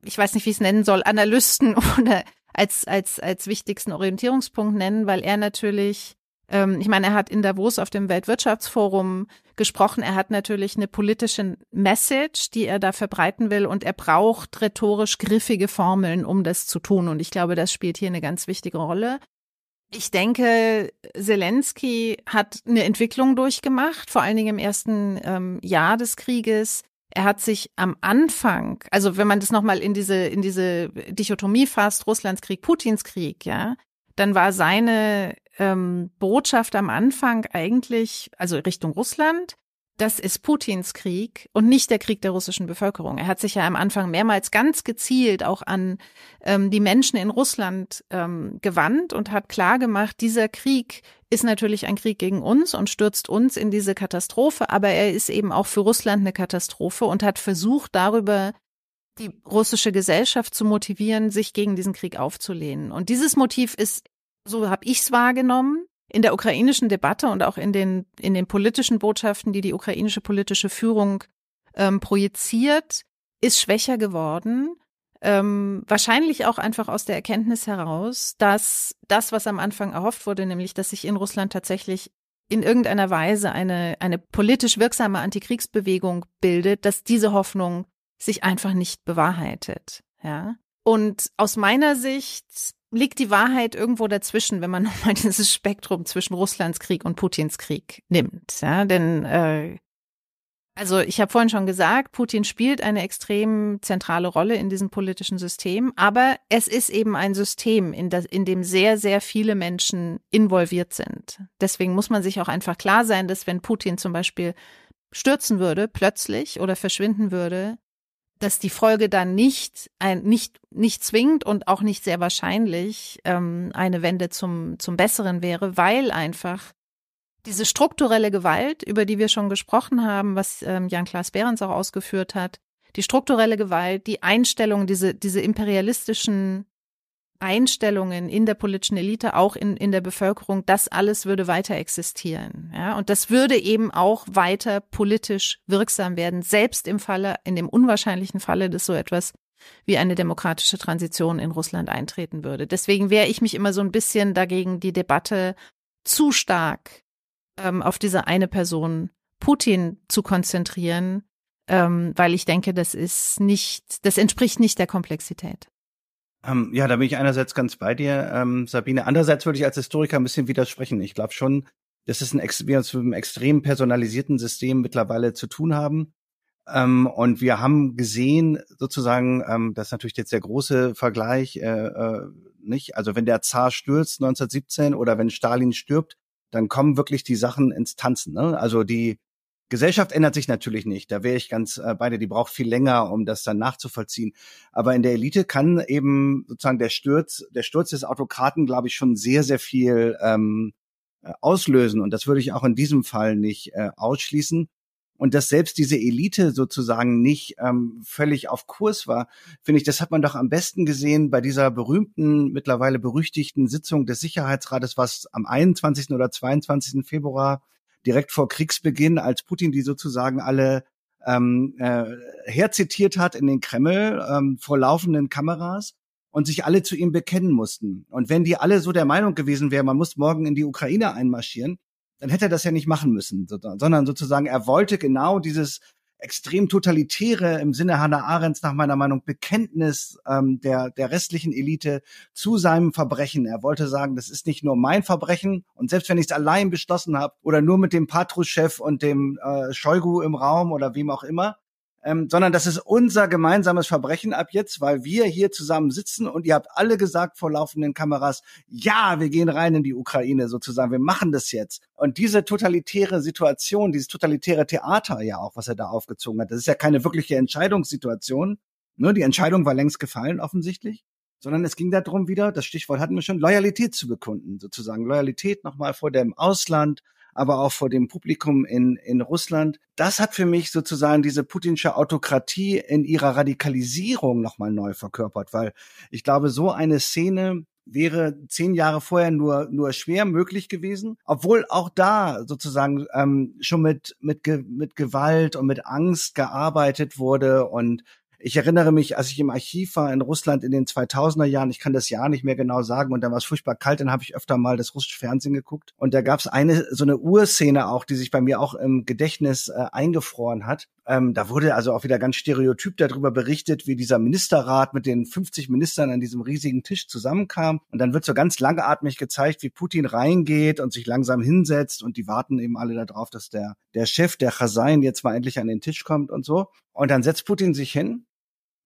ich weiß nicht, wie ich es nennen soll, Analysten oder als als als wichtigsten Orientierungspunkt nennen, weil er natürlich Ähm, ich meine, er hat in Davos auf dem Weltwirtschaftsforum gesprochen. Er hat natürlich eine politische Message, die er da verbreiten will und er braucht rhetorisch griffige Formeln, um das zu tun. Und ich glaube, das spielt hier eine ganz wichtige Rolle. Ich denke, Zelensky hat eine Entwicklung durchgemacht, vor allen Dingen im ersten ähm, Jahr des Krieges. Er hat sich am Anfang, also wenn man das nochmal in diese, in diese Dichotomie fasst, Russlands Krieg, Putins Krieg, ja, dann war seine ähm, Botschaft am Anfang eigentlich, also Richtung Russland, das ist Putins Krieg und nicht der Krieg der russischen Bevölkerung. Er hat sich ja am Anfang mehrmals ganz gezielt auch an ähm, die Menschen in Russland ähm, gewandt und hat klargemacht, dieser Krieg ist natürlich ein Krieg gegen uns und stürzt uns in diese Katastrophe, aber er ist eben auch für Russland eine Katastrophe und hat versucht, darüber die russische Gesellschaft zu motivieren, sich gegen diesen Krieg aufzulehnen. Und dieses Motiv ist so habe ich es wahrgenommen, in der ukrainischen Debatte und auch in den, in den politischen Botschaften, die die ukrainische politische Führung ähm, projiziert, ist schwächer geworden. Ähm, wahrscheinlich auch einfach aus der Erkenntnis heraus, dass das, was am Anfang erhofft wurde, nämlich, dass sich in Russland tatsächlich in irgendeiner Weise eine, eine politisch wirksame Antikriegsbewegung bildet, dass diese Hoffnung sich einfach nicht bewahrheitet. Ja. Und aus meiner Sicht liegt die Wahrheit irgendwo dazwischen, wenn man nochmal dieses Spektrum zwischen Russlands Krieg und Putins Krieg nimmt. Ja, denn äh, also ich habe vorhin schon gesagt, Putin spielt eine extrem zentrale Rolle in diesem politischen System, aber es ist eben ein System, in, das, in dem sehr, sehr viele Menschen involviert sind. Deswegen muss man sich auch einfach klar sein, dass wenn Putin zum Beispiel stürzen würde, plötzlich oder verschwinden würde, dass die Folge dann nicht ein, nicht nicht zwingend und auch nicht sehr wahrscheinlich ähm, eine Wende zum zum Besseren wäre, weil einfach diese strukturelle Gewalt, über die wir schon gesprochen haben, was ähm, Jan-Klaas Behrens auch ausgeführt hat, die strukturelle Gewalt, die Einstellung, diese diese imperialistischen Einstellungen in der politischen Elite, auch in, in der Bevölkerung, das alles würde weiter existieren. Ja, und das würde eben auch weiter politisch wirksam werden, selbst im Falle, in dem unwahrscheinlichen Falle, dass so etwas wie eine demokratische Transition in Russland eintreten würde. Deswegen wehre ich mich immer so ein bisschen dagegen, die Debatte zu stark ähm, auf diese eine Person Putin zu konzentrieren, ähm, weil ich denke, das ist nicht, das entspricht nicht der Komplexität. Ähm, ja, da bin ich einerseits ganz bei dir, ähm, Sabine. Andererseits würde ich als Historiker ein bisschen widersprechen. Ich glaube schon, dass es ein, wir uns mit einem extrem personalisierten System mittlerweile zu tun haben. Ähm, und wir haben gesehen, sozusagen, ähm, das ist natürlich jetzt der große Vergleich, äh, äh, nicht? Also wenn der Zar stürzt 1917 oder wenn Stalin stirbt, dann kommen wirklich die Sachen ins Tanzen. Ne? Also die Gesellschaft ändert sich natürlich nicht. Da wäre ich ganz äh, bei dir. Die braucht viel länger, um das dann nachzuvollziehen. Aber in der Elite kann eben sozusagen der Sturz, der Sturz des Autokraten, glaube ich, schon sehr, sehr viel ähm, äh, auslösen. Und das würde ich auch in diesem Fall nicht äh, ausschließen. Und dass selbst diese Elite sozusagen nicht ähm, völlig auf Kurs war, finde ich, das hat man doch am besten gesehen bei dieser berühmten, mittlerweile berüchtigten Sitzung des Sicherheitsrates, was am 21. oder 22. Februar direkt vor Kriegsbeginn, als Putin die sozusagen alle ähm, äh, herzitiert hat in den Kreml ähm, vor laufenden Kameras und sich alle zu ihm bekennen mussten. Und wenn die alle so der Meinung gewesen wären, man muss morgen in die Ukraine einmarschieren, dann hätte er das ja nicht machen müssen, sondern sozusagen er wollte genau dieses extrem totalitäre im Sinne Hannah Arendts nach meiner Meinung Bekenntnis ähm, der der restlichen Elite zu seinem Verbrechen. Er wollte sagen, das ist nicht nur mein Verbrechen und selbst wenn ich es allein beschlossen habe oder nur mit dem Patruschef und dem äh, Shoigu im Raum oder wem auch immer, ähm, sondern das ist unser gemeinsames Verbrechen ab jetzt, weil wir hier zusammen sitzen und ihr habt alle gesagt vor laufenden Kameras, ja, wir gehen rein in die Ukraine sozusagen, wir machen das jetzt. Und diese totalitäre Situation, dieses totalitäre Theater ja auch, was er da aufgezogen hat, das ist ja keine wirkliche Entscheidungssituation. Ne? Die Entscheidung war längst gefallen offensichtlich sondern es ging darum wieder, das Stichwort hatten wir schon, Loyalität zu bekunden, sozusagen Loyalität nochmal vor dem Ausland, aber auch vor dem Publikum in, in Russland. Das hat für mich sozusagen diese putinsche Autokratie in ihrer Radikalisierung nochmal neu verkörpert, weil ich glaube, so eine Szene wäre zehn Jahre vorher nur nur schwer möglich gewesen, obwohl auch da sozusagen ähm, schon mit mit mit Gewalt und mit Angst gearbeitet wurde und Ich erinnere mich, als ich im Archiv war in Russland in den 2000er Jahren, ich kann das Jahr nicht mehr genau sagen, und dann war es furchtbar kalt, dann habe ich öfter mal das russische Fernsehen geguckt. Und da gab es eine, so eine Urszene auch, die sich bei mir auch im Gedächtnis äh, eingefroren hat. Ähm, da wurde also auch wieder ganz stereotyp darüber berichtet, wie dieser Ministerrat mit den 50 Ministern an diesem riesigen Tisch zusammenkam. Und dann wird so ganz langatmig gezeigt, wie Putin reingeht und sich langsam hinsetzt und die warten eben alle darauf, dass der, der Chef, der Chazain, jetzt mal endlich an den Tisch kommt und so. Und dann setzt Putin sich hin,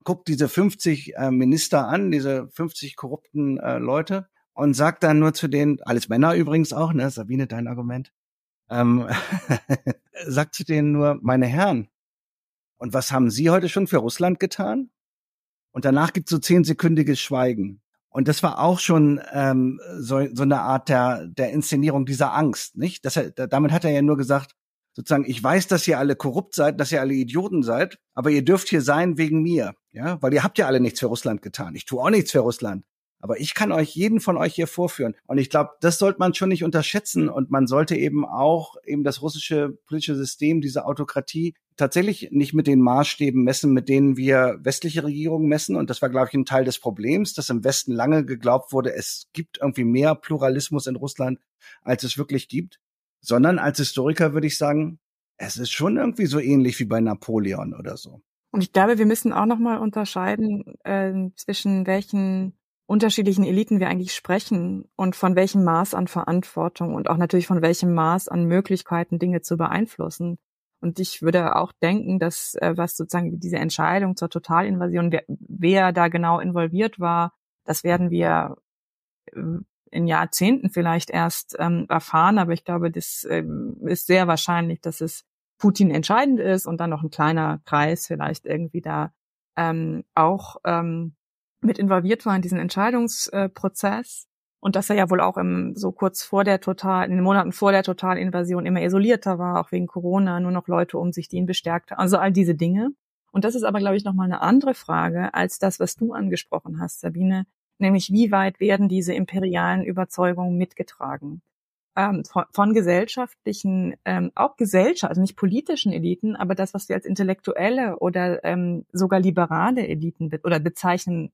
guckt diese 50 äh, Minister an, diese 50 korrupten äh, Leute und sagt dann nur zu denen, alles Männer übrigens auch, ne, Sabine, dein Argument, ähm, sagt zu denen nur, meine Herren, und was haben Sie heute schon für Russland getan? Und danach gibt es so zehnsekündiges Schweigen. Und das war auch schon ähm, so, so eine Art der, der Inszenierung dieser Angst, nicht? Das, damit hat er ja nur gesagt, sozusagen, ich weiß, dass ihr alle korrupt seid, dass ihr alle Idioten seid, aber ihr dürft hier sein wegen mir, ja, weil ihr habt ja alle nichts für Russland getan. Ich tue auch nichts für Russland. Aber ich kann euch jeden von euch hier vorführen. Und ich glaube, das sollte man schon nicht unterschätzen. Und man sollte eben auch eben das russische politische System, diese Autokratie tatsächlich nicht mit den Maßstäben messen, mit denen wir westliche Regierungen messen. Und das war, glaube ich, ein Teil des Problems, dass im Westen lange geglaubt wurde, es gibt irgendwie mehr Pluralismus in Russland, als es wirklich gibt. Sondern als Historiker würde ich sagen, es ist schon irgendwie so ähnlich wie bei Napoleon oder so. Und ich glaube, wir müssen auch nochmal unterscheiden äh, zwischen welchen unterschiedlichen Eliten wir eigentlich sprechen und von welchem Maß an Verantwortung und auch natürlich von welchem Maß an Möglichkeiten, Dinge zu beeinflussen. Und ich würde auch denken, dass äh, was sozusagen diese Entscheidung zur Totalinvasion, wer, wer da genau involviert war, das werden wir äh, in Jahrzehnten vielleicht erst ähm, erfahren. Aber ich glaube, das ähm, ist sehr wahrscheinlich, dass es Putin entscheidend ist und dann noch ein kleiner Kreis vielleicht irgendwie da ähm, auch ähm, mit involviert war in diesen Entscheidungsprozess und dass er ja wohl auch im, so kurz vor der Total, in den Monaten vor der Totalinvasion immer isolierter war, auch wegen Corona, nur noch Leute um sich, die ihn bestärkt. Also all diese Dinge. Und das ist aber, glaube ich, nochmal eine andere Frage als das, was du angesprochen hast, Sabine, nämlich wie weit werden diese imperialen Überzeugungen mitgetragen? Ähm, von, von, gesellschaftlichen, ähm, auch Gesellschaft, also nicht politischen Eliten, aber das, was wir als intellektuelle oder ähm, sogar liberale Eliten be oder bezeichnen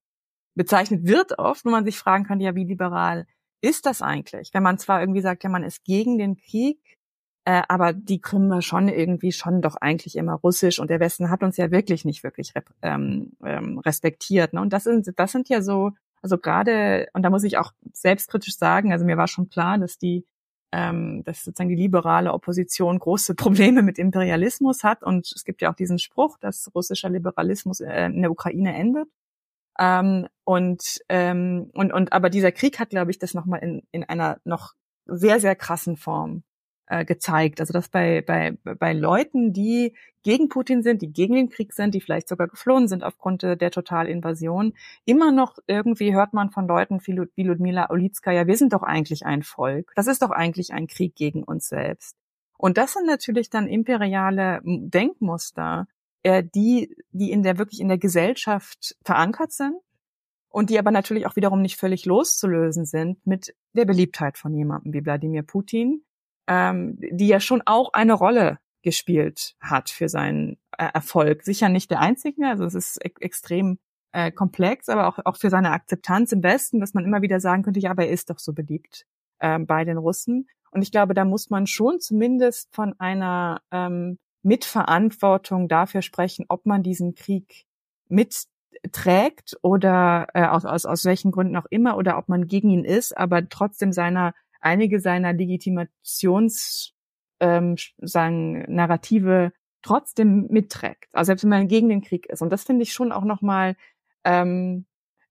bezeichnet wird oft, wo man sich fragen kann, ja, wie liberal ist das eigentlich? Wenn man zwar irgendwie sagt, ja, man ist gegen den Krieg, äh, aber die Krim schon irgendwie schon doch eigentlich immer russisch und der Westen hat uns ja wirklich nicht wirklich ähm, ähm, respektiert. Ne? Und das sind, das sind ja so, also gerade, und da muss ich auch selbstkritisch sagen, also mir war schon klar, dass die ähm, dass sozusagen die liberale Opposition große Probleme mit Imperialismus hat. Und es gibt ja auch diesen Spruch, dass russischer Liberalismus äh, in der Ukraine endet. Ähm, und, ähm, und, und aber dieser Krieg hat, glaube ich, das nochmal in, in einer noch sehr, sehr krassen Form äh, gezeigt. Also dass bei, bei, bei Leuten, die gegen Putin sind, die gegen den Krieg sind, die vielleicht sogar geflohen sind aufgrund der Totalinvasion, immer noch irgendwie hört man von Leuten wie Ludmila Olitskaya, wir sind doch eigentlich ein Volk. Das ist doch eigentlich ein Krieg gegen uns selbst. Und das sind natürlich dann imperiale Denkmuster, äh, die, die in der wirklich in der Gesellschaft verankert sind und die aber natürlich auch wiederum nicht völlig loszulösen sind mit der Beliebtheit von jemandem wie Wladimir Putin, ähm, die ja schon auch eine Rolle gespielt hat für seinen äh, Erfolg. Sicher nicht der einzige, also es ist e extrem äh, komplex, aber auch, auch für seine Akzeptanz im Westen, dass man immer wieder sagen könnte, ja, aber er ist doch so beliebt äh, bei den Russen. Und ich glaube, da muss man schon zumindest von einer ähm, Mitverantwortung dafür sprechen, ob man diesen Krieg mitträgt oder äh, aus, aus, aus welchen Gründen auch immer oder ob man gegen ihn ist, aber trotzdem seiner einige seiner Legitimations ähm, sagen Narrative trotzdem mitträgt. Also selbst wenn man gegen den Krieg ist. Und das finde ich schon auch nochmal ähm,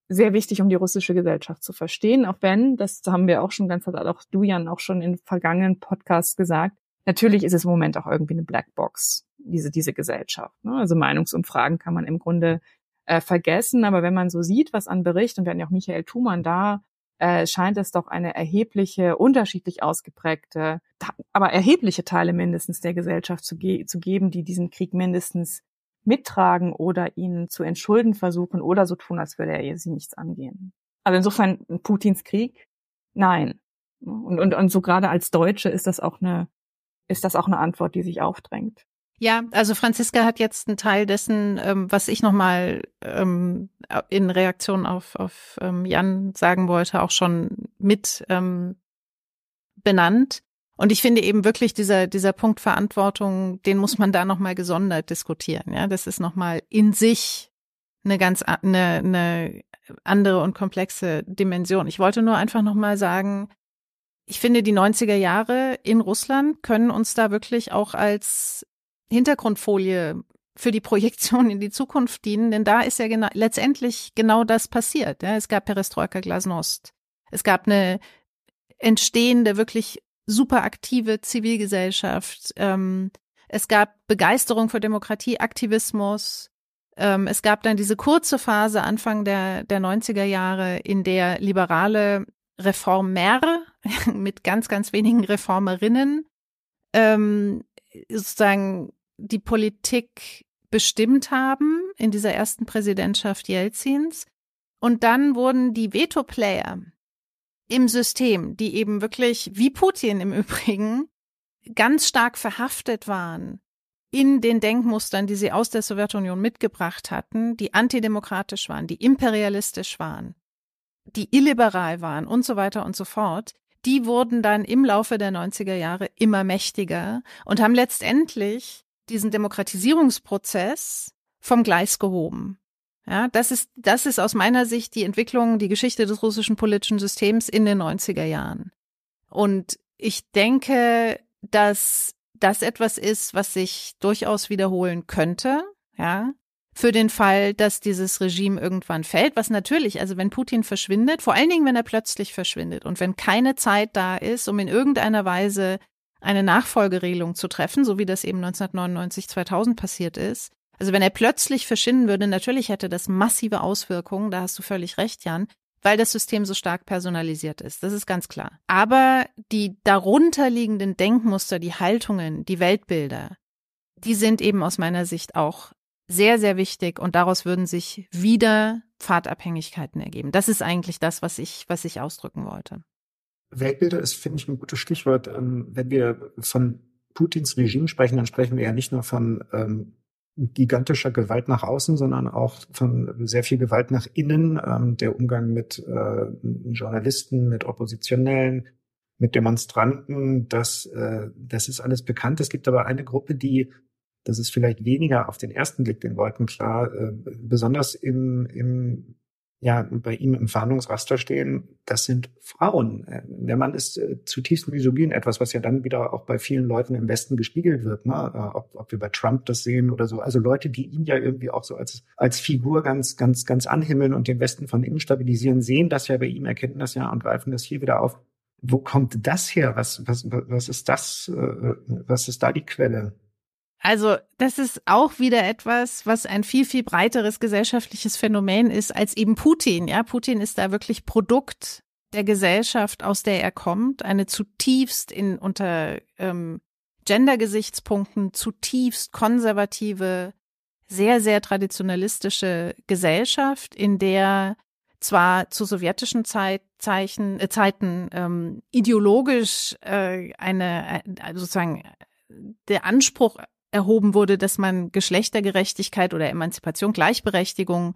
sehr wichtig, um die russische Gesellschaft zu verstehen, auch wenn, das haben wir auch schon ganz, auch du Jan auch schon in vergangenen Podcasts gesagt, Natürlich ist es im Moment auch irgendwie eine Blackbox, diese, diese Gesellschaft. Ne? Also Meinungsumfragen kann man im Grunde äh, vergessen, aber wenn man so sieht, was an Bericht, und wir hatten ja auch Michael Thumann da, äh, scheint es doch eine erhebliche, unterschiedlich ausgeprägte, aber erhebliche Teile mindestens der Gesellschaft zu, ge zu geben, die diesen Krieg mindestens mittragen oder ihn zu entschulden versuchen oder so tun, als würde er sie nichts angehen. Also insofern Putins Krieg, nein. Und, und, und so gerade als Deutsche ist das auch eine ist das auch eine Antwort, die sich aufdrängt. Ja, also Franziska hat jetzt einen Teil dessen, ähm, was ich nochmal ähm, in Reaktion auf, auf ähm, Jan sagen wollte, auch schon mit ähm, benannt. Und ich finde eben wirklich dieser, dieser Punkt Verantwortung, den muss man da nochmal gesondert diskutieren. Ja, das ist nochmal in sich eine ganz eine, eine andere und komplexe Dimension. Ich wollte nur einfach nochmal sagen, ich finde, die 90er Jahre in Russland können uns da wirklich auch als Hintergrundfolie für die Projektion in die Zukunft dienen, denn da ist ja genau, letztendlich genau das passiert. Ja. Es gab Perestroika Glasnost. Es gab eine entstehende, wirklich super aktive Zivilgesellschaft. Ähm, es gab Begeisterung für Demokratie, Aktivismus. Ähm, es gab dann diese kurze Phase Anfang der, der 90er Jahre, in der liberale Reformer mit ganz, ganz wenigen Reformerinnen ähm, sozusagen die Politik bestimmt haben in dieser ersten Präsidentschaft Jelzins. Und dann wurden die Veto-Player im System, die eben wirklich, wie Putin im Übrigen, ganz stark verhaftet waren in den Denkmustern, die sie aus der Sowjetunion mitgebracht hatten, die antidemokratisch waren, die imperialistisch waren, die illiberal waren und so weiter und so fort, die wurden dann im Laufe der 90er Jahre immer mächtiger und haben letztendlich diesen Demokratisierungsprozess vom Gleis gehoben. Ja, das ist, das ist aus meiner Sicht die Entwicklung, die Geschichte des russischen politischen Systems in den 90er Jahren. Und ich denke, dass das etwas ist, was sich durchaus wiederholen könnte, ja, für den Fall, dass dieses Regime irgendwann fällt, was natürlich, also wenn Putin verschwindet, vor allen Dingen, wenn er plötzlich verschwindet und wenn keine Zeit da ist, um in irgendeiner Weise eine Nachfolgeregelung zu treffen, so wie das eben 1999, 2000 passiert ist. Also wenn er plötzlich verschwinden würde, natürlich hätte das massive Auswirkungen, da hast du völlig recht, Jan, weil das System so stark personalisiert ist. Das ist ganz klar. Aber die darunterliegenden Denkmuster, die Haltungen, die Weltbilder, die sind eben aus meiner Sicht auch sehr, sehr wichtig und daraus würden sich wieder Pfadabhängigkeiten ergeben. Das ist eigentlich das, was ich, was ich ausdrücken wollte. Weltbilder ist, finde ich, ein gutes Stichwort. Ähm, wenn wir von Putins Regime sprechen, dann sprechen wir ja nicht nur von ähm, gigantischer Gewalt nach außen, sondern auch von sehr viel Gewalt nach innen. Ähm, der Umgang mit äh, Journalisten, mit Oppositionellen, mit Demonstranten, das, äh, das ist alles bekannt. Es gibt aber eine Gruppe, die das ist vielleicht weniger auf den ersten Blick den Leuten klar, äh, besonders im, im ja, bei ihm im Fahndungsraster stehen, das sind Frauen. Äh, der Mann ist äh, zutiefst misogyn, etwas, was ja dann wieder auch bei vielen Leuten im Westen gespiegelt wird, ne? Äh, ob, ob wir bei Trump das sehen oder so. Also Leute, die ihn ja irgendwie auch so als, als Figur ganz, ganz, ganz anhimmeln und den Westen von innen stabilisieren, sehen das ja bei ihm, erkennen das ja und greifen das hier wieder auf. Wo kommt das her? Was, was, was ist das? Was ist da die Quelle? Also das ist auch wieder etwas, was ein viel, viel breiteres gesellschaftliches Phänomen ist als eben Putin. Ja, Putin ist da wirklich Produkt der Gesellschaft, aus der er kommt, eine zutiefst in unter ähm, Gender-Gesichtspunkten zutiefst konservative, sehr, sehr traditionalistische Gesellschaft, in der zwar zu sowjetischen Zeit, Zeichen, äh, Zeiten ähm, ideologisch äh, eine äh, sozusagen der Anspruch erhoben wurde, dass man Geschlechtergerechtigkeit oder Emanzipation, Gleichberechtigung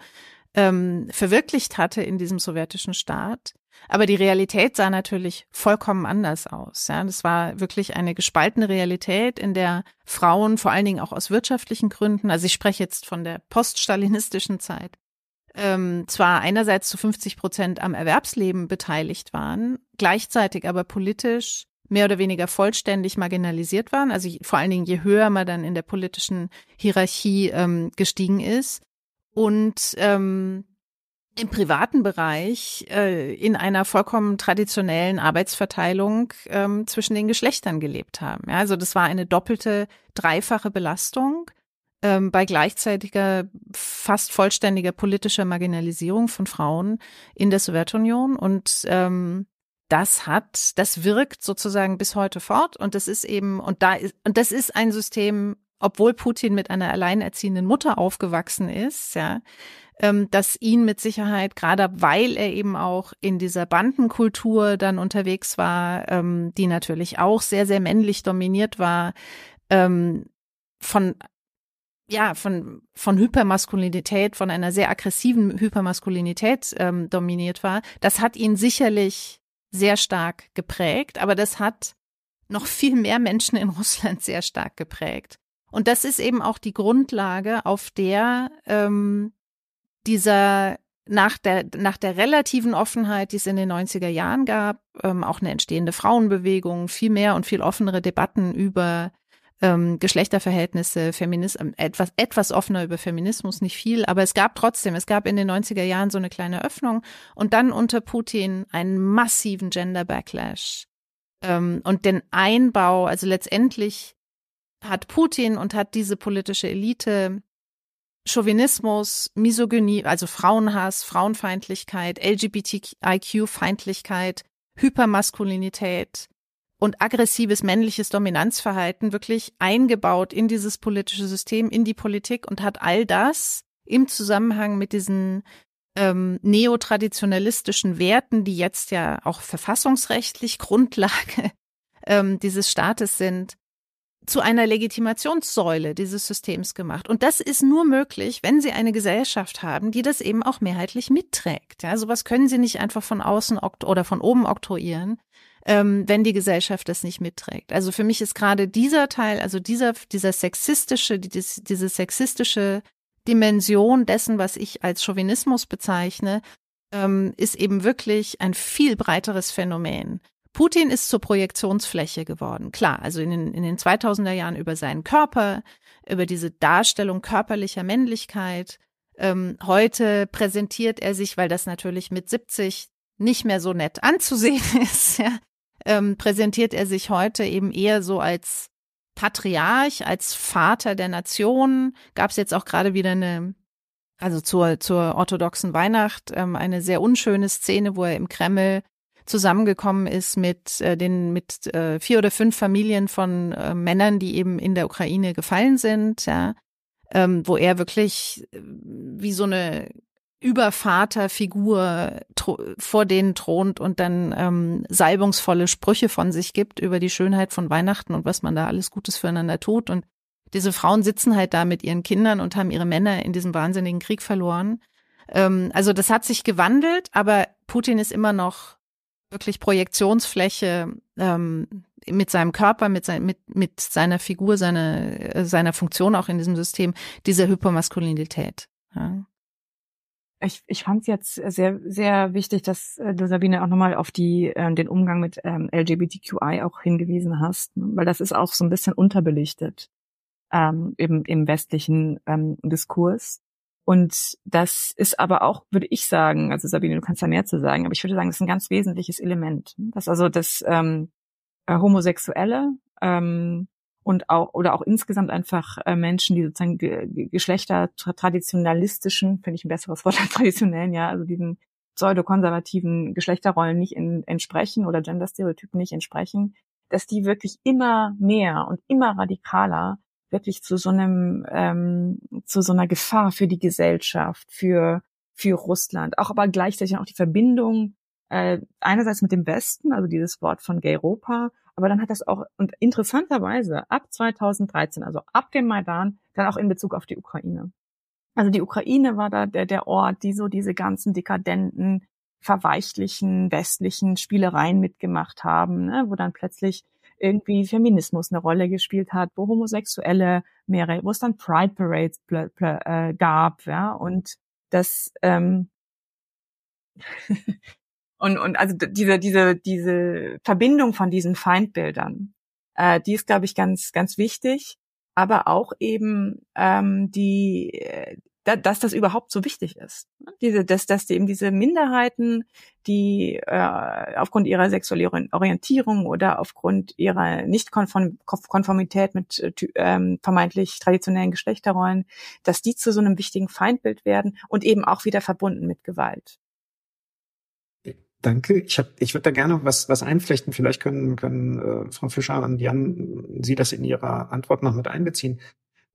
ähm, verwirklicht hatte in diesem sowjetischen Staat. Aber die Realität sah natürlich vollkommen anders aus. Ja, das war wirklich eine gespaltene Realität, in der Frauen vor allen Dingen auch aus wirtschaftlichen Gründen, also ich spreche jetzt von der poststalinistischen Zeit, ähm, zwar einerseits zu 50 Prozent am Erwerbsleben beteiligt waren, gleichzeitig aber politisch mehr oder weniger vollständig marginalisiert waren. Also vor allen Dingen, je höher man dann in der politischen Hierarchie ähm, gestiegen ist. Und ähm, im privaten Bereich äh, in einer vollkommen traditionellen Arbeitsverteilung ähm, zwischen den Geschlechtern gelebt haben. Ja, also das war eine doppelte, dreifache Belastung ähm, bei gleichzeitiger, fast vollständiger politischer Marginalisierung von Frauen in der Sowjetunion. Und ähm, das hat, das wirkt sozusagen bis heute fort und das ist eben, und da ist, und das ist ein System, obwohl Putin mit einer alleinerziehenden Mutter aufgewachsen ist, ja, ähm, dass ihn mit Sicherheit, gerade weil er eben auch in dieser Bandenkultur dann unterwegs war, ähm, die natürlich auch sehr, sehr männlich dominiert war, ähm, von ja, von, von Hypermaskulinität, von einer sehr aggressiven Hypermaskulinität ähm, dominiert war, das hat ihn sicherlich sehr stark geprägt, aber das hat noch viel mehr Menschen in Russland sehr stark geprägt. Und das ist eben auch die Grundlage, auf der ähm, dieser nach der, nach der relativen Offenheit, die es in den 90er Jahren gab, ähm, auch eine entstehende Frauenbewegung, viel mehr und viel offenere Debatten über ähm, Geschlechterverhältnisse, Feminismus, etwas, etwas offener über Feminismus, nicht viel, aber es gab trotzdem, es gab in den 90er Jahren so eine kleine Öffnung und dann unter Putin einen massiven Gender Backlash ähm, und den Einbau, also letztendlich hat Putin und hat diese politische Elite Chauvinismus, Misogynie, also Frauenhass, Frauenfeindlichkeit, LGBTIQ-Feindlichkeit, Hypermaskulinität, und aggressives männliches Dominanzverhalten wirklich eingebaut in dieses politische System, in die Politik und hat all das im Zusammenhang mit diesen ähm, neotraditionalistischen Werten, die jetzt ja auch verfassungsrechtlich Grundlage ähm, dieses Staates sind, zu einer Legitimationssäule dieses Systems gemacht. Und das ist nur möglich, wenn Sie eine Gesellschaft haben, die das eben auch mehrheitlich mitträgt. Ja, sowas können Sie nicht einfach von außen oder von oben oktroyieren, ähm, wenn die Gesellschaft das nicht mitträgt. Also für mich ist gerade dieser Teil, also dieser, dieser sexistische, dieses, diese sexistische Dimension dessen, was ich als Chauvinismus bezeichne, ähm, ist eben wirklich ein viel breiteres Phänomen. Putin ist zur Projektionsfläche geworden. Klar, also in den, in den 2000er Jahren über seinen Körper, über diese Darstellung körperlicher Männlichkeit. Ähm, heute präsentiert er sich, weil das natürlich mit 70 nicht mehr so nett anzusehen ist, ja, ähm, präsentiert er sich heute eben eher so als Patriarch, als Vater der Nation. Gab es jetzt auch gerade wieder eine, also zur, zur orthodoxen Weihnacht, ähm, eine sehr unschöne Szene, wo er im Kreml zusammengekommen ist mit äh, den mit äh, vier oder fünf Familien von äh, Männern, die eben in der Ukraine gefallen sind, ja, ähm, wo er wirklich äh, wie so eine Übervaterfigur vor denen thront und dann ähm, salbungsvolle Sprüche von sich gibt über die Schönheit von Weihnachten und was man da alles Gutes füreinander tut. Und diese Frauen sitzen halt da mit ihren Kindern und haben ihre Männer in diesem wahnsinnigen Krieg verloren. Ähm, also das hat sich gewandelt, aber Putin ist immer noch wirklich Projektionsfläche ähm, mit seinem Körper, mit, sein, mit, mit seiner Figur, seiner, seiner Funktion auch in diesem System, dieser Hypermaskulinität. Ja ich, ich fand es jetzt sehr, sehr wichtig, dass äh, du, Sabine, auch nochmal auf die, äh, den Umgang mit ähm, LGBTQI auch hingewiesen hast, ne? weil das ist auch so ein bisschen unterbelichtet ähm, im, im westlichen ähm, Diskurs. Und das ist aber auch, würde ich sagen, also Sabine, du kannst da mehr zu sagen, aber ich würde sagen, das ist ein ganz wesentliches Element. Ne? Das also das ähm, äh, Homosexuelle ähm, und auch oder auch insgesamt einfach äh, Menschen, die sozusagen ge Geschlechter traditionalistischen, finde ich ein besseres Wort als traditionellen, ja, also diesen pseudokonservativen Geschlechterrollen nicht in, entsprechen oder Genderstereotypen nicht entsprechen, dass die wirklich immer mehr und immer radikaler wirklich zu so einem ähm, zu so einer Gefahr für die Gesellschaft, für für Russland, auch aber gleichzeitig auch die Verbindung äh, einerseits mit dem Westen, also dieses Wort von Gayropa, aber dann hat das auch, und interessanterweise ab 2013, also ab dem Maidan, dann auch in Bezug auf die Ukraine. Also die Ukraine war da der, der Ort, die so diese ganzen dekadenten, verweichlichen, westlichen Spielereien mitgemacht haben, ne, wo dann plötzlich irgendwie Feminismus eine Rolle gespielt hat, wo Homosexuelle mehrere, wo es dann Pride Parades äh, gab, ja, und das ähm, Und, und also diese, diese, diese Verbindung von diesen Feindbildern, äh, die ist, glaube ich, ganz, ganz wichtig. Aber auch eben ähm, die, äh, da, dass das überhaupt so wichtig ist. Diese, dass, dass eben diese Minderheiten, die äh, aufgrund ihrer sexuellen Orientierung oder aufgrund ihrer Nicht-Konformität mit äh, ähm, vermeintlich traditionellen Geschlechterrollen, dass die zu so einem wichtigen Feindbild werden und eben auch wieder verbunden mit Gewalt. Danke. Ich, hab, ich würde da gerne was, was einflechten. Vielleicht können, können äh, Frau Fischer und Jan Sie das in Ihrer Antwort noch mit einbeziehen.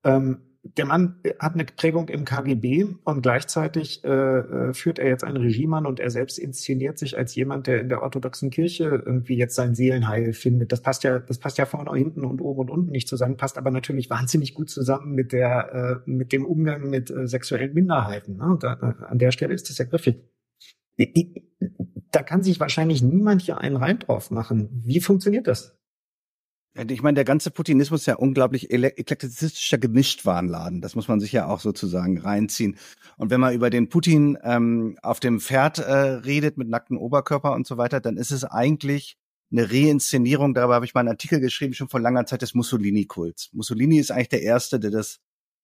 Ähm, der Mann hat eine Prägung im KGB und gleichzeitig äh, äh, führt er jetzt ein Regime an und er selbst inszeniert sich als jemand, der in der orthodoxen Kirche irgendwie jetzt sein Seelenheil findet. Das passt ja, das passt ja vorne, hinten und oben und unten nicht zusammen, passt aber natürlich wahnsinnig gut zusammen mit der, äh, mit dem Umgang mit äh, sexuellen Minderheiten. Ne? Da, an der Stelle ist das ja griffig. Da kann sich wahrscheinlich niemand hier einen Reim drauf machen. Wie funktioniert das? Ich meine, der ganze Putinismus ist ja unglaublich eklektizistischer Gemischtwarenladen. Das muss man sich ja auch sozusagen reinziehen. Und wenn man über den Putin ähm, auf dem Pferd äh, redet mit nacktem Oberkörper und so weiter, dann ist es eigentlich eine Reinszenierung. Darüber habe ich mal einen Artikel geschrieben, schon vor langer Zeit des Mussolini-Kults. Mussolini ist eigentlich der Erste, der das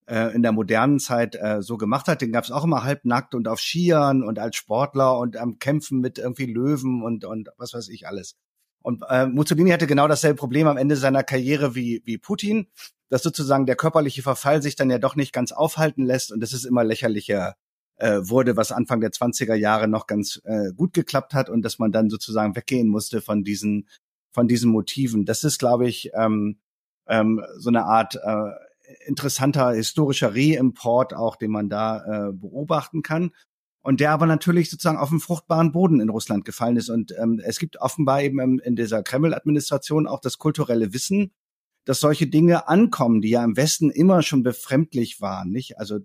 äh, in der modernen Zeit äh, so gemacht hat. Den gab es auch immer halbnackt und auf Skiern und als Sportler und am Kämpfen mit irgendwie Löwen und, und was weiß ich alles. Und äh, Mussolini hatte genau dasselbe Problem am Ende seiner Karriere wie, wie Putin, dass sozusagen der körperliche Verfall sich dann ja doch nicht ganz aufhalten lässt und das ist immer lächerlicher äh, wurde, was Anfang der 20er Jahre noch ganz äh, gut geklappt hat und dass man dann sozusagen weggehen musste von diesen von diesen Motiven. Das ist, glaube ich, ähm, ähm, so eine Art äh, interessanter historischer Reimport auch, den man da äh, beobachten kann und der aber natürlich sozusagen auf dem fruchtbaren Boden in Russland gefallen ist. Und ähm, es gibt offenbar eben in dieser Kreml-Administration auch das kulturelle Wissen, dass solche Dinge ankommen, die ja im Westen immer schon befremdlich waren, nicht? Also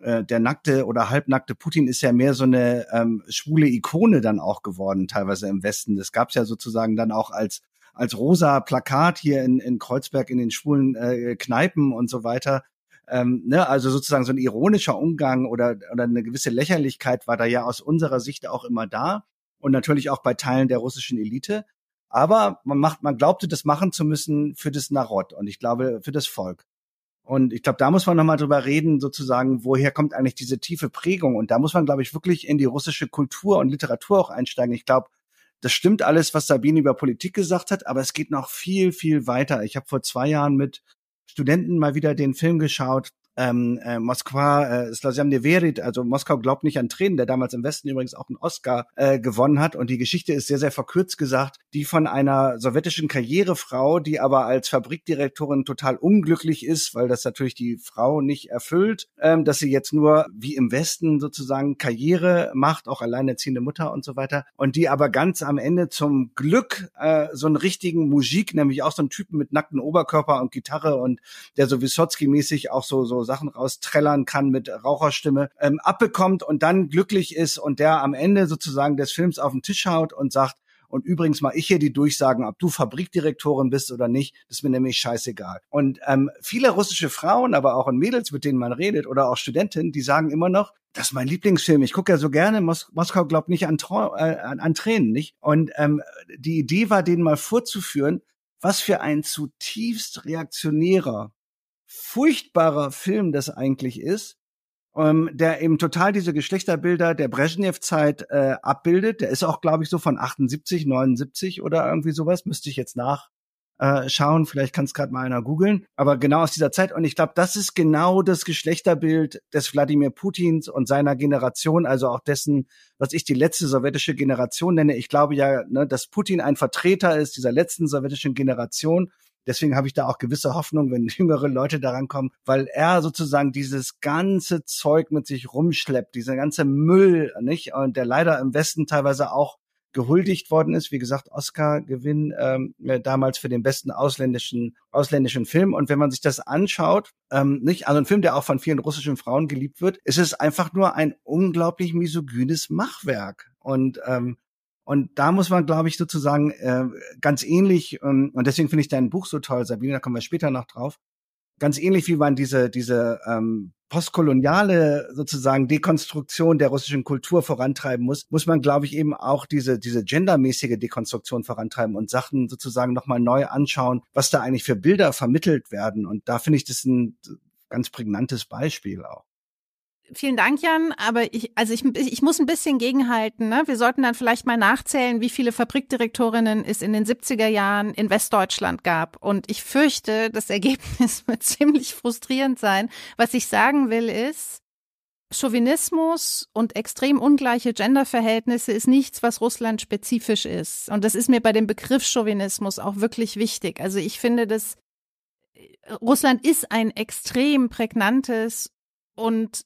äh, der nackte oder halbnackte Putin ist ja mehr so eine ähm, schwule Ikone dann auch geworden, teilweise im Westen. Das gab's ja sozusagen dann auch als als rosa Plakat hier in, in Kreuzberg in den schwulen äh, Kneipen und so weiter. Ähm, ne, also sozusagen so ein ironischer Umgang oder, oder eine gewisse Lächerlichkeit war da ja aus unserer Sicht auch immer da und natürlich auch bei Teilen der russischen Elite. Aber man macht, man glaubte, das machen zu müssen für das Narod und ich glaube für das Volk. Und ich glaube, da muss man nochmal drüber reden, sozusagen, woher kommt eigentlich diese tiefe Prägung? Und da muss man, glaube ich, wirklich in die russische Kultur und Literatur auch einsteigen. Ich glaube, das stimmt alles, was Sabine über Politik gesagt hat, aber es geht noch viel, viel weiter. Ich habe vor zwei Jahren mit Studenten mal wieder den Film geschaut, ähm, äh, Moskwa, äh, Neverit, also Moskau glaubt nicht an Tränen, der damals im Westen übrigens auch einen Oscar äh, gewonnen hat. Und die Geschichte ist sehr, sehr verkürzt gesagt, die von einer sowjetischen Karrierefrau, die aber als Fabrikdirektorin total unglücklich ist, weil das natürlich die Frau nicht erfüllt, ähm, dass sie jetzt nur wie im Westen sozusagen Karriere macht, auch alleinerziehende Mutter und so weiter. Und die aber ganz am Ende zum Glück äh, so einen richtigen Musik, nämlich auch so einen Typen mit nackten Oberkörper und Gitarre und der so Wysotsky-mäßig auch so, so Sachen rausträllern kann mit Raucherstimme, ähm, abbekommt und dann glücklich ist und der am Ende sozusagen des Films auf den Tisch haut und sagt, und übrigens mal ich hier die Durchsagen, ob du Fabrikdirektorin bist oder nicht, das ist mir nämlich scheißegal. Und ähm, viele russische Frauen, aber auch Mädels, mit denen man redet, oder auch Studentinnen, die sagen immer noch, das ist mein Lieblingsfilm. Ich gucke ja so gerne. Mos Moskau glaubt nicht an, äh, an, an Tränen, nicht? Und ähm, die Idee war, denen mal vorzuführen, was für ein zutiefst reaktionärer furchtbarer Film das eigentlich ist, ähm, der eben total diese Geschlechterbilder der Brezhnev-Zeit äh, abbildet. Der ist auch, glaube ich, so von 78, 79 oder irgendwie sowas. Müsste ich jetzt nachschauen. Äh, Vielleicht kann es gerade mal einer googeln. Aber genau aus dieser Zeit. Und ich glaube, das ist genau das Geschlechterbild des Wladimir Putins und seiner Generation, also auch dessen, was ich die letzte sowjetische Generation nenne. Ich glaube ja, ne, dass Putin ein Vertreter ist dieser letzten sowjetischen Generation Deswegen habe ich da auch gewisse Hoffnung, wenn jüngere Leute daran kommen, weil er sozusagen dieses ganze Zeug mit sich rumschleppt, dieser ganze Müll, nicht? Und der leider im Westen teilweise auch gehuldigt worden ist. Wie gesagt, Oscar-Gewinn ähm, äh, damals für den besten ausländischen ausländischen Film. Und wenn man sich das anschaut, ähm, nicht, also ein Film, der auch von vielen russischen Frauen geliebt wird, ist es einfach nur ein unglaublich misogynes Machwerk. Und ähm, und da muss man, glaube ich, sozusagen äh, ganz ähnlich, ähm, und deswegen finde ich dein Buch so toll, Sabine, da kommen wir später noch drauf, ganz ähnlich wie man diese, diese ähm, postkoloniale sozusagen Dekonstruktion der russischen Kultur vorantreiben muss, muss man, glaube ich, eben auch diese, diese gendermäßige Dekonstruktion vorantreiben und Sachen sozusagen nochmal neu anschauen, was da eigentlich für Bilder vermittelt werden. Und da finde ich das ein ganz prägnantes Beispiel auch. Vielen Dank, Jan. Aber ich, also ich, ich muss ein bisschen gegenhalten. Ne? Wir sollten dann vielleicht mal nachzählen, wie viele Fabrikdirektorinnen es in den 70er Jahren in Westdeutschland gab. Und ich fürchte, das Ergebnis wird ziemlich frustrierend sein. Was ich sagen will ist, Chauvinismus und extrem ungleiche Genderverhältnisse ist nichts, was Russland spezifisch ist. Und das ist mir bei dem Begriff Chauvinismus auch wirklich wichtig. Also ich finde das Russland ist ein extrem prägnantes und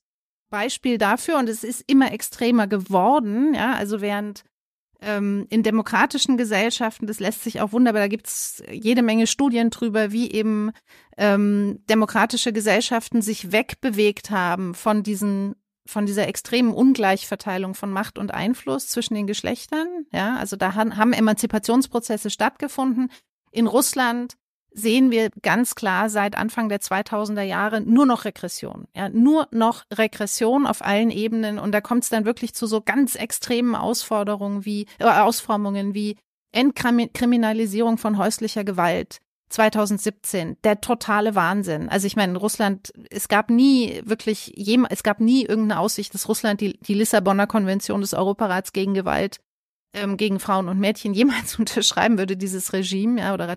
Beispiel dafür und es ist immer extremer geworden, ja, also während ähm, in demokratischen Gesellschaften, das lässt sich auch wunderbar, da gibt's jede Menge Studien drüber, wie eben ähm, demokratische Gesellschaften sich wegbewegt haben von diesen von dieser extremen Ungleichverteilung von Macht und Einfluss zwischen den Geschlechtern. Ja, also da haben Emanzipationsprozesse stattgefunden. In Russland sehen wir ganz klar seit Anfang der 2000er Jahre nur noch Regression. Ja, nur noch Regression auf allen Ebenen. Und da kommt es dann wirklich zu so ganz extremen Ausforderungen wie, äh, Ausformungen wie Entkriminalisierung von häuslicher Gewalt. 2017, der totale Wahnsinn. Also ich meine, in Russland, es gab nie wirklich, es gab nie irgendeine Aussicht, dass Russland die, die Lissabonner Konvention des Europarats gegen Gewalt ähm, gegen Frauen und Mädchen jemals unterschreiben würde, dieses Regime, ja, oder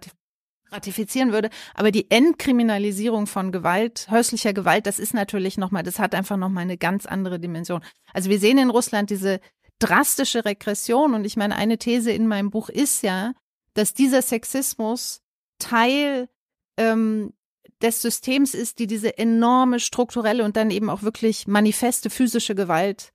ratifizieren würde. Aber die Entkriminalisierung von Gewalt, häuslicher Gewalt, das ist natürlich nochmal, das hat einfach nochmal eine ganz andere Dimension. Also wir sehen in Russland diese drastische Regression und ich meine, eine These in meinem Buch ist ja, dass dieser Sexismus Teil ähm, des Systems ist, die diese enorme strukturelle und dann eben auch wirklich manifeste physische Gewalt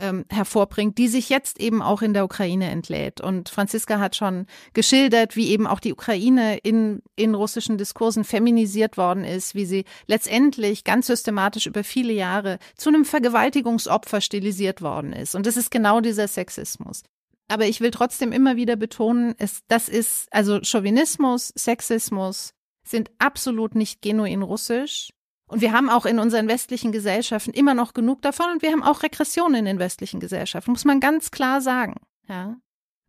ähm, hervorbringt, die sich jetzt eben auch in der Ukraine entlädt. Und Franziska hat schon geschildert, wie eben auch die Ukraine in, in russischen Diskursen feminisiert worden ist, wie sie letztendlich ganz systematisch über viele Jahre zu einem Vergewaltigungsopfer stilisiert worden ist. Und das ist genau dieser Sexismus. Aber ich will trotzdem immer wieder betonen, es, das ist, also Chauvinismus, Sexismus sind absolut nicht genuin russisch. Und wir haben auch in unseren westlichen Gesellschaften immer noch genug davon und wir haben auch Regressionen in den westlichen Gesellschaften, muss man ganz klar sagen. Ja.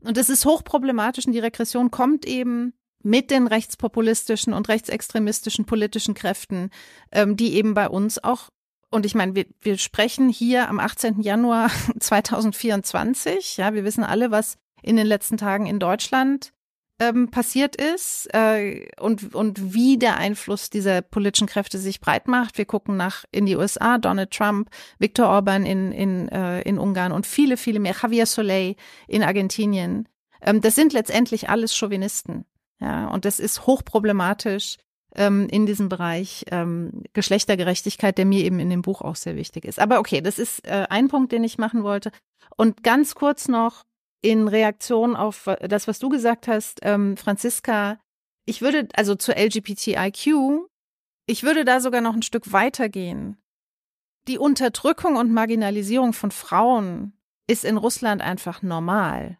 Und das ist hochproblematisch und die Regression kommt eben mit den rechtspopulistischen und rechtsextremistischen politischen Kräften, ähm, die eben bei uns auch, und ich meine, wir, wir sprechen hier am 18. Januar 2024, ja, wir wissen alle, was in den letzten Tagen in Deutschland ähm, passiert ist äh, und, und wie der Einfluss dieser politischen Kräfte sich breit macht. Wir gucken nach in die USA, Donald Trump, Viktor Orban in, in, äh, in Ungarn und viele, viele mehr, Javier Soleil in Argentinien. Ähm, das sind letztendlich alles Chauvinisten. Ja, und das ist hochproblematisch ähm, in diesem Bereich ähm, Geschlechtergerechtigkeit, der mir eben in dem Buch auch sehr wichtig ist. Aber okay, das ist äh, ein Punkt, den ich machen wollte. Und ganz kurz noch in Reaktion auf das, was du gesagt hast, ähm, Franziska, ich würde, also zur LGBTIQ, ich würde da sogar noch ein Stück weitergehen. Die Unterdrückung und Marginalisierung von Frauen ist in Russland einfach normal.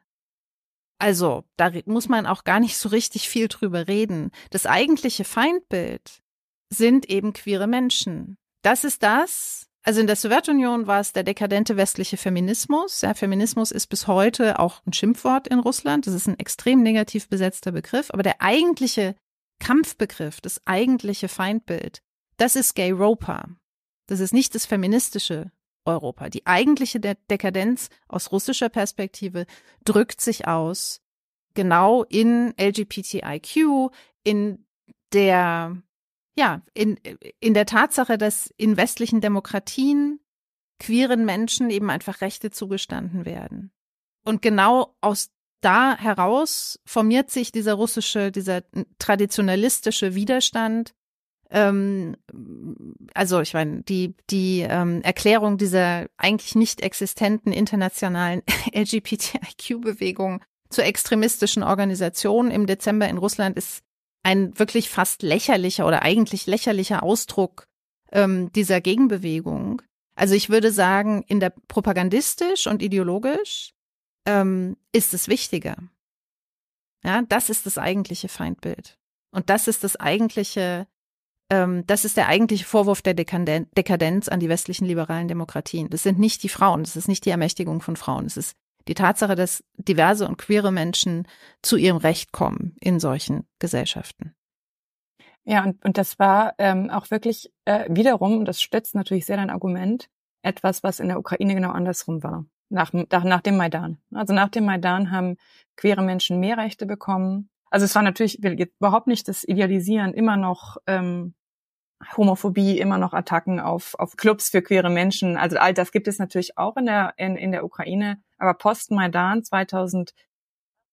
Also, da muss man auch gar nicht so richtig viel drüber reden. Das eigentliche Feindbild sind eben queere Menschen. Das ist das, also in der Sowjetunion war es der dekadente westliche Feminismus. Ja, Feminismus ist bis heute auch ein Schimpfwort in Russland. Das ist ein extrem negativ besetzter Begriff. Aber der eigentliche Kampfbegriff, das eigentliche Feindbild, das ist Gay Ropa. Das ist nicht das feministische Europa. Die eigentliche De Dekadenz aus russischer Perspektive drückt sich aus genau in LGBTIQ, in der ja, in, in der Tatsache, dass in westlichen Demokratien queeren Menschen eben einfach Rechte zugestanden werden. Und genau aus da heraus formiert sich dieser russische, dieser traditionalistische Widerstand. Ähm, also ich meine, die, die ähm, Erklärung dieser eigentlich nicht existenten internationalen LGBTIQ-Bewegung zur extremistischen Organisation im Dezember in Russland ist ein wirklich fast lächerlicher oder eigentlich lächerlicher Ausdruck ähm, dieser Gegenbewegung. Also ich würde sagen, in der propagandistisch und ideologisch ähm, ist es wichtiger. Ja, das ist das eigentliche Feindbild. Und das ist das eigentliche, ähm, das ist der eigentliche Vorwurf der Dekadenz an die westlichen liberalen Demokratien. Das sind nicht die Frauen, das ist nicht die Ermächtigung von Frauen, es ist die Tatsache, dass diverse und queere Menschen zu ihrem Recht kommen in solchen Gesellschaften. Ja, und, und das war ähm, auch wirklich äh, wiederum, das stützt natürlich sehr dein Argument, etwas, was in der Ukraine genau andersrum war, nach, nach, nach dem Maidan. Also nach dem Maidan haben queere Menschen mehr Rechte bekommen. Also es war natürlich, will überhaupt nicht das Idealisieren, immer noch ähm, Homophobie, immer noch Attacken auf, auf Clubs für queere Menschen. Also all das gibt es natürlich auch in der, in, in der Ukraine. Aber Post-Maidan 2014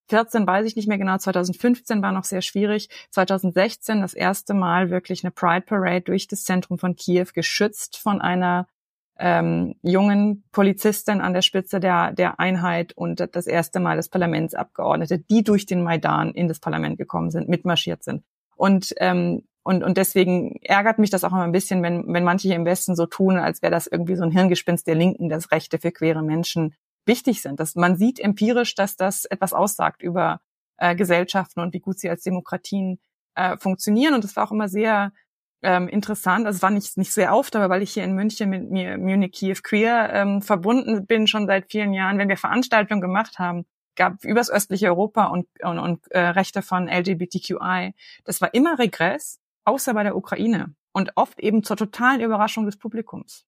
2014 weiß ich nicht mehr genau, 2015 war noch sehr schwierig. 2016 das erste Mal wirklich eine Pride Parade durch das Zentrum von Kiew geschützt von einer ähm, jungen Polizistin an der Spitze der, der Einheit und das erste Mal das Parlamentsabgeordnete, die durch den Maidan in das Parlament gekommen sind, mitmarschiert sind. Und ähm, und, und deswegen ärgert mich das auch immer ein bisschen, wenn, wenn manche hier im Westen so tun, als wäre das irgendwie so ein Hirngespinst der Linken, dass Rechte für queere Menschen wichtig sind. Dass man sieht empirisch, dass das etwas aussagt über äh, Gesellschaften und wie gut sie als Demokratien äh, funktionieren. Und das war auch immer sehr ähm, interessant. Es war nicht, nicht sehr oft, aber weil ich hier in München mit mir Munich Kiew Queer ähm, verbunden bin, schon seit vielen Jahren, wenn wir Veranstaltungen gemacht haben, gab übers östliche Europa und, und, und äh, Rechte von LGBTQI. Das war immer Regress außer bei der Ukraine und oft eben zur totalen Überraschung des Publikums.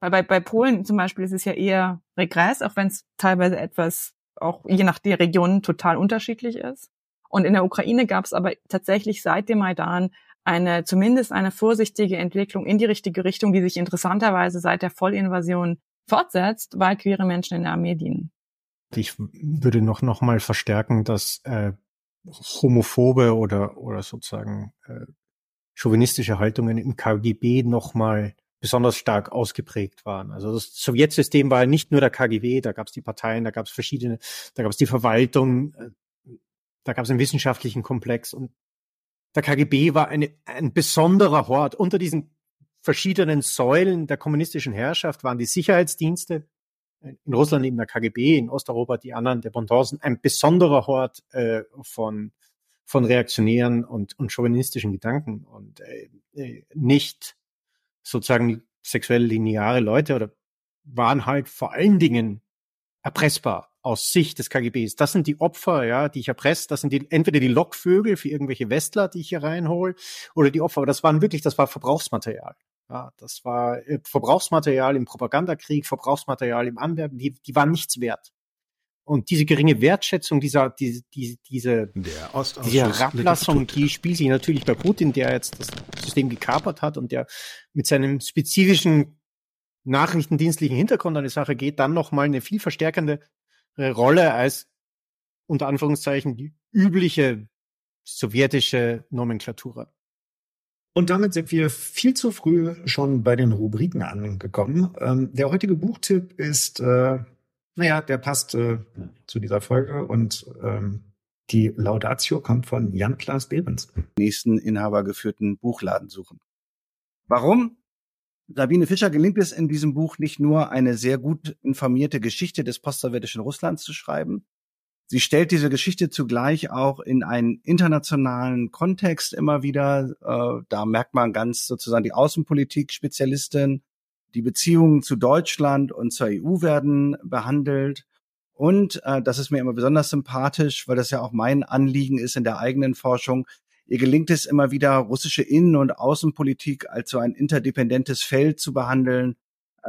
Weil bei, bei Polen zum Beispiel ist es ja eher Regress, auch wenn es teilweise etwas auch je nach der Region total unterschiedlich ist. Und in der Ukraine gab es aber tatsächlich seit dem Maidan eine zumindest eine vorsichtige Entwicklung in die richtige Richtung, die sich interessanterweise seit der Vollinvasion fortsetzt, weil queere Menschen in der Armee dienen. Ich würde noch noch mal verstärken, dass äh, homophobe oder oder sozusagen äh, chauvinistische Haltungen im KGB nochmal besonders stark ausgeprägt waren. Also das Sowjetsystem war nicht nur der KGB, da gab es die Parteien, da gab es verschiedene, da gab es die Verwaltung, äh, da gab es einen wissenschaftlichen Komplex und der KGB war eine, ein besonderer Hort. Unter diesen verschiedenen Säulen der kommunistischen Herrschaft waren die Sicherheitsdienste, in Russland eben der KGB, in Osteuropa die anderen, der ein besonderer Hort äh, von von reaktionären und, und chauvinistischen Gedanken und äh, äh, nicht sozusagen sexuell lineare Leute oder waren halt vor allen Dingen erpressbar aus Sicht des KGBs. Das sind die Opfer, ja, die ich erpresst. Das sind die, entweder die Lockvögel für irgendwelche Westler, die ich hier reinhole, oder die Opfer. Aber das waren wirklich, das war Verbrauchsmaterial. Ja, das war äh, Verbrauchsmaterial im Propagandakrieg, Verbrauchsmaterial im Anwerben. Die, die waren nichts wert. Und diese geringe Wertschätzung dieser, diese, diese, diese, diese Herablassung, die spielt sich natürlich bei Putin, der jetzt das System gekapert hat und der mit seinem spezifischen nachrichtendienstlichen Hintergrund an die Sache geht, dann nochmal eine viel verstärkende Rolle als unter Anführungszeichen die übliche sowjetische Nomenklatura. Und damit sind wir viel zu früh schon bei den Rubriken angekommen. Ähm, der heutige Buchtipp ist äh, naja, der passt äh, zu dieser Folge und ähm, die Laudatio kommt von Jan Klaas Behrens. Nächsten inhabergeführten Buchladen suchen. Warum? Sabine Fischer gelingt es in diesem Buch nicht nur eine sehr gut informierte Geschichte des postsowjetischen Russlands zu schreiben, sie stellt diese Geschichte zugleich auch in einen internationalen Kontext immer wieder. Äh, da merkt man ganz sozusagen die Außenpolitik-Spezialistin die Beziehungen zu Deutschland und zur EU werden behandelt. Und äh, das ist mir immer besonders sympathisch, weil das ja auch mein Anliegen ist in der eigenen Forschung. Ihr gelingt es immer wieder, russische Innen- und Außenpolitik als so ein interdependentes Feld zu behandeln,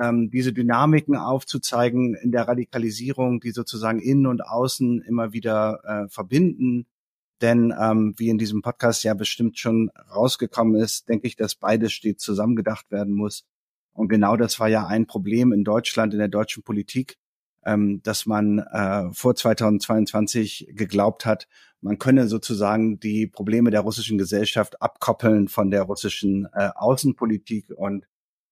ähm, diese Dynamiken aufzuzeigen in der Radikalisierung, die sozusagen Innen und Außen immer wieder äh, verbinden. Denn ähm, wie in diesem Podcast ja bestimmt schon rausgekommen ist, denke ich, dass beides stets zusammengedacht werden muss. Und genau das war ja ein Problem in Deutschland, in der deutschen Politik, ähm, dass man äh, vor 2022 geglaubt hat, man könne sozusagen die Probleme der russischen Gesellschaft abkoppeln von der russischen äh, Außenpolitik. Und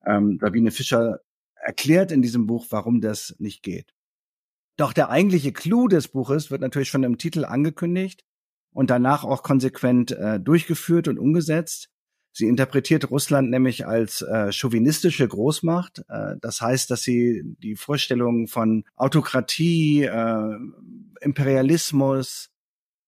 ähm, Sabine Fischer erklärt in diesem Buch, warum das nicht geht. Doch der eigentliche Clou des Buches wird natürlich schon im Titel angekündigt und danach auch konsequent äh, durchgeführt und umgesetzt. Sie interpretiert Russland nämlich als äh, chauvinistische Großmacht. Äh, das heißt, dass sie die Vorstellungen von Autokratie, äh, Imperialismus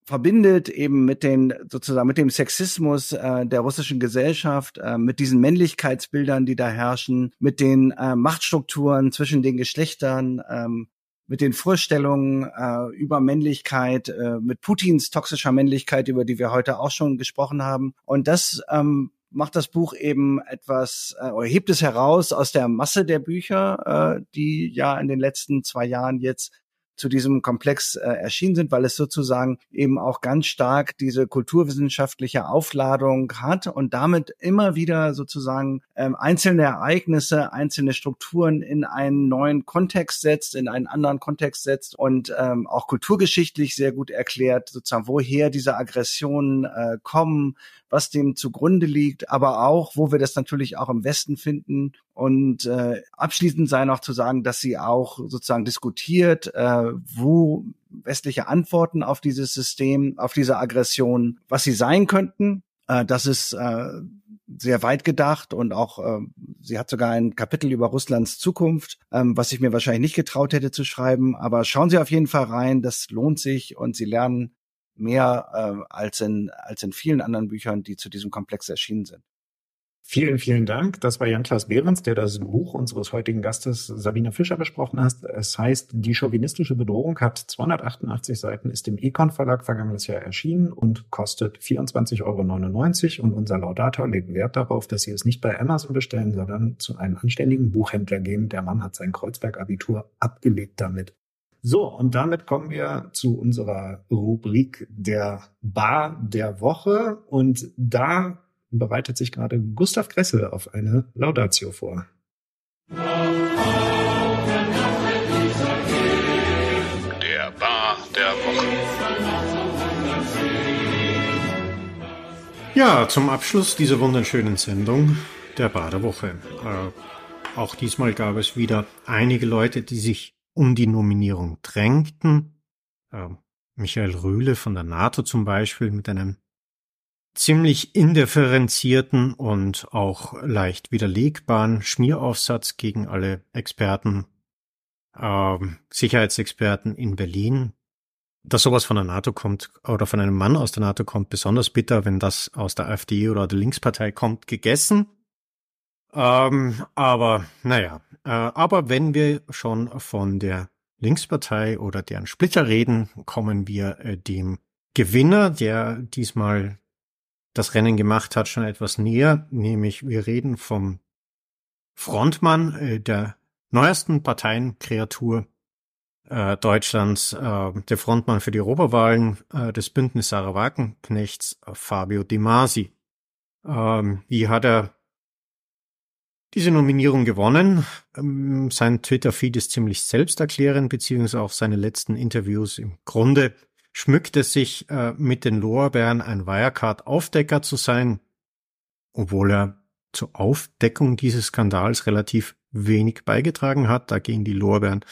verbindet eben mit den sozusagen mit dem Sexismus äh, der russischen Gesellschaft, äh, mit diesen Männlichkeitsbildern, die da herrschen, mit den äh, Machtstrukturen zwischen den Geschlechtern, ähm, mit den Vorstellungen äh, über Männlichkeit, äh, mit Putins toxischer Männlichkeit, über die wir heute auch schon gesprochen haben. Und das ähm, macht das Buch eben etwas äh, oder hebt es heraus aus der Masse der Bücher, äh, die ja in den letzten zwei Jahren jetzt zu diesem Komplex äh, erschienen sind, weil es sozusagen eben auch ganz stark diese kulturwissenschaftliche Aufladung hat und damit immer wieder sozusagen ähm, einzelne Ereignisse, einzelne Strukturen in einen neuen Kontext setzt, in einen anderen Kontext setzt und ähm, auch kulturgeschichtlich sehr gut erklärt, sozusagen woher diese Aggressionen äh, kommen, was dem zugrunde liegt, aber auch, wo wir das natürlich auch im Westen finden. Und äh, abschließend sei noch zu sagen, dass sie auch sozusagen diskutiert, äh, wo westliche Antworten auf dieses System, auf diese Aggression, was sie sein könnten. Äh, das ist äh, sehr weit gedacht und auch äh, sie hat sogar ein Kapitel über Russlands Zukunft, ähm, was ich mir wahrscheinlich nicht getraut hätte zu schreiben. Aber schauen Sie auf jeden Fall rein, das lohnt sich und Sie lernen mehr äh, als, in, als in vielen anderen Büchern, die zu diesem Komplex erschienen sind. Vielen, vielen Dank. Das war Jan-Klaas Behrens, der das Buch unseres heutigen Gastes Sabine Fischer besprochen hat. Es heißt, die chauvinistische Bedrohung hat 288 Seiten, ist im Econ Verlag vergangenes Jahr erschienen und kostet 24,99 Euro. Und unser Laudator legt Wert darauf, dass Sie es nicht bei Amazon bestellen, sondern zu einem anständigen Buchhändler gehen. Der Mann hat sein Kreuzberg-Abitur abgelegt damit. So, und damit kommen wir zu unserer Rubrik der Bar der Woche. Und da bereitet sich gerade Gustav Gressel auf eine Laudatio vor. Der Bar der Woche. Ja, zum Abschluss dieser wunderschönen Sendung der Bar der Woche. Äh, auch diesmal gab es wieder einige Leute, die sich um die Nominierung drängten. Äh, Michael Rühle von der NATO zum Beispiel mit einem ziemlich indifferenzierten und auch leicht widerlegbaren Schmieraufsatz gegen alle Experten, äh, Sicherheitsexperten in Berlin. Dass sowas von der NATO kommt oder von einem Mann aus der NATO kommt, besonders bitter, wenn das aus der AfD oder der Linkspartei kommt, gegessen. Ähm, aber naja, aber wenn wir schon von der Linkspartei oder deren Splitter reden, kommen wir äh, dem Gewinner, der diesmal das Rennen gemacht hat, schon etwas näher, nämlich wir reden vom Frontmann äh, der neuesten Parteienkreatur äh, Deutschlands, äh, der Frontmann für die Europawahlen äh, des Bündnis Sarah Wagenknechts, Fabio Di Masi. Ähm, wie hat er diese Nominierung gewonnen. Ähm, sein Twitter-Feed ist ziemlich selbsterklärend, beziehungsweise auch seine letzten Interviews. Im Grunde schmückt es sich äh, mit den Lorbeeren, ein Wirecard-Aufdecker zu sein, obwohl er zur Aufdeckung dieses Skandals relativ wenig beigetragen hat. Da gehen die Lorbeeren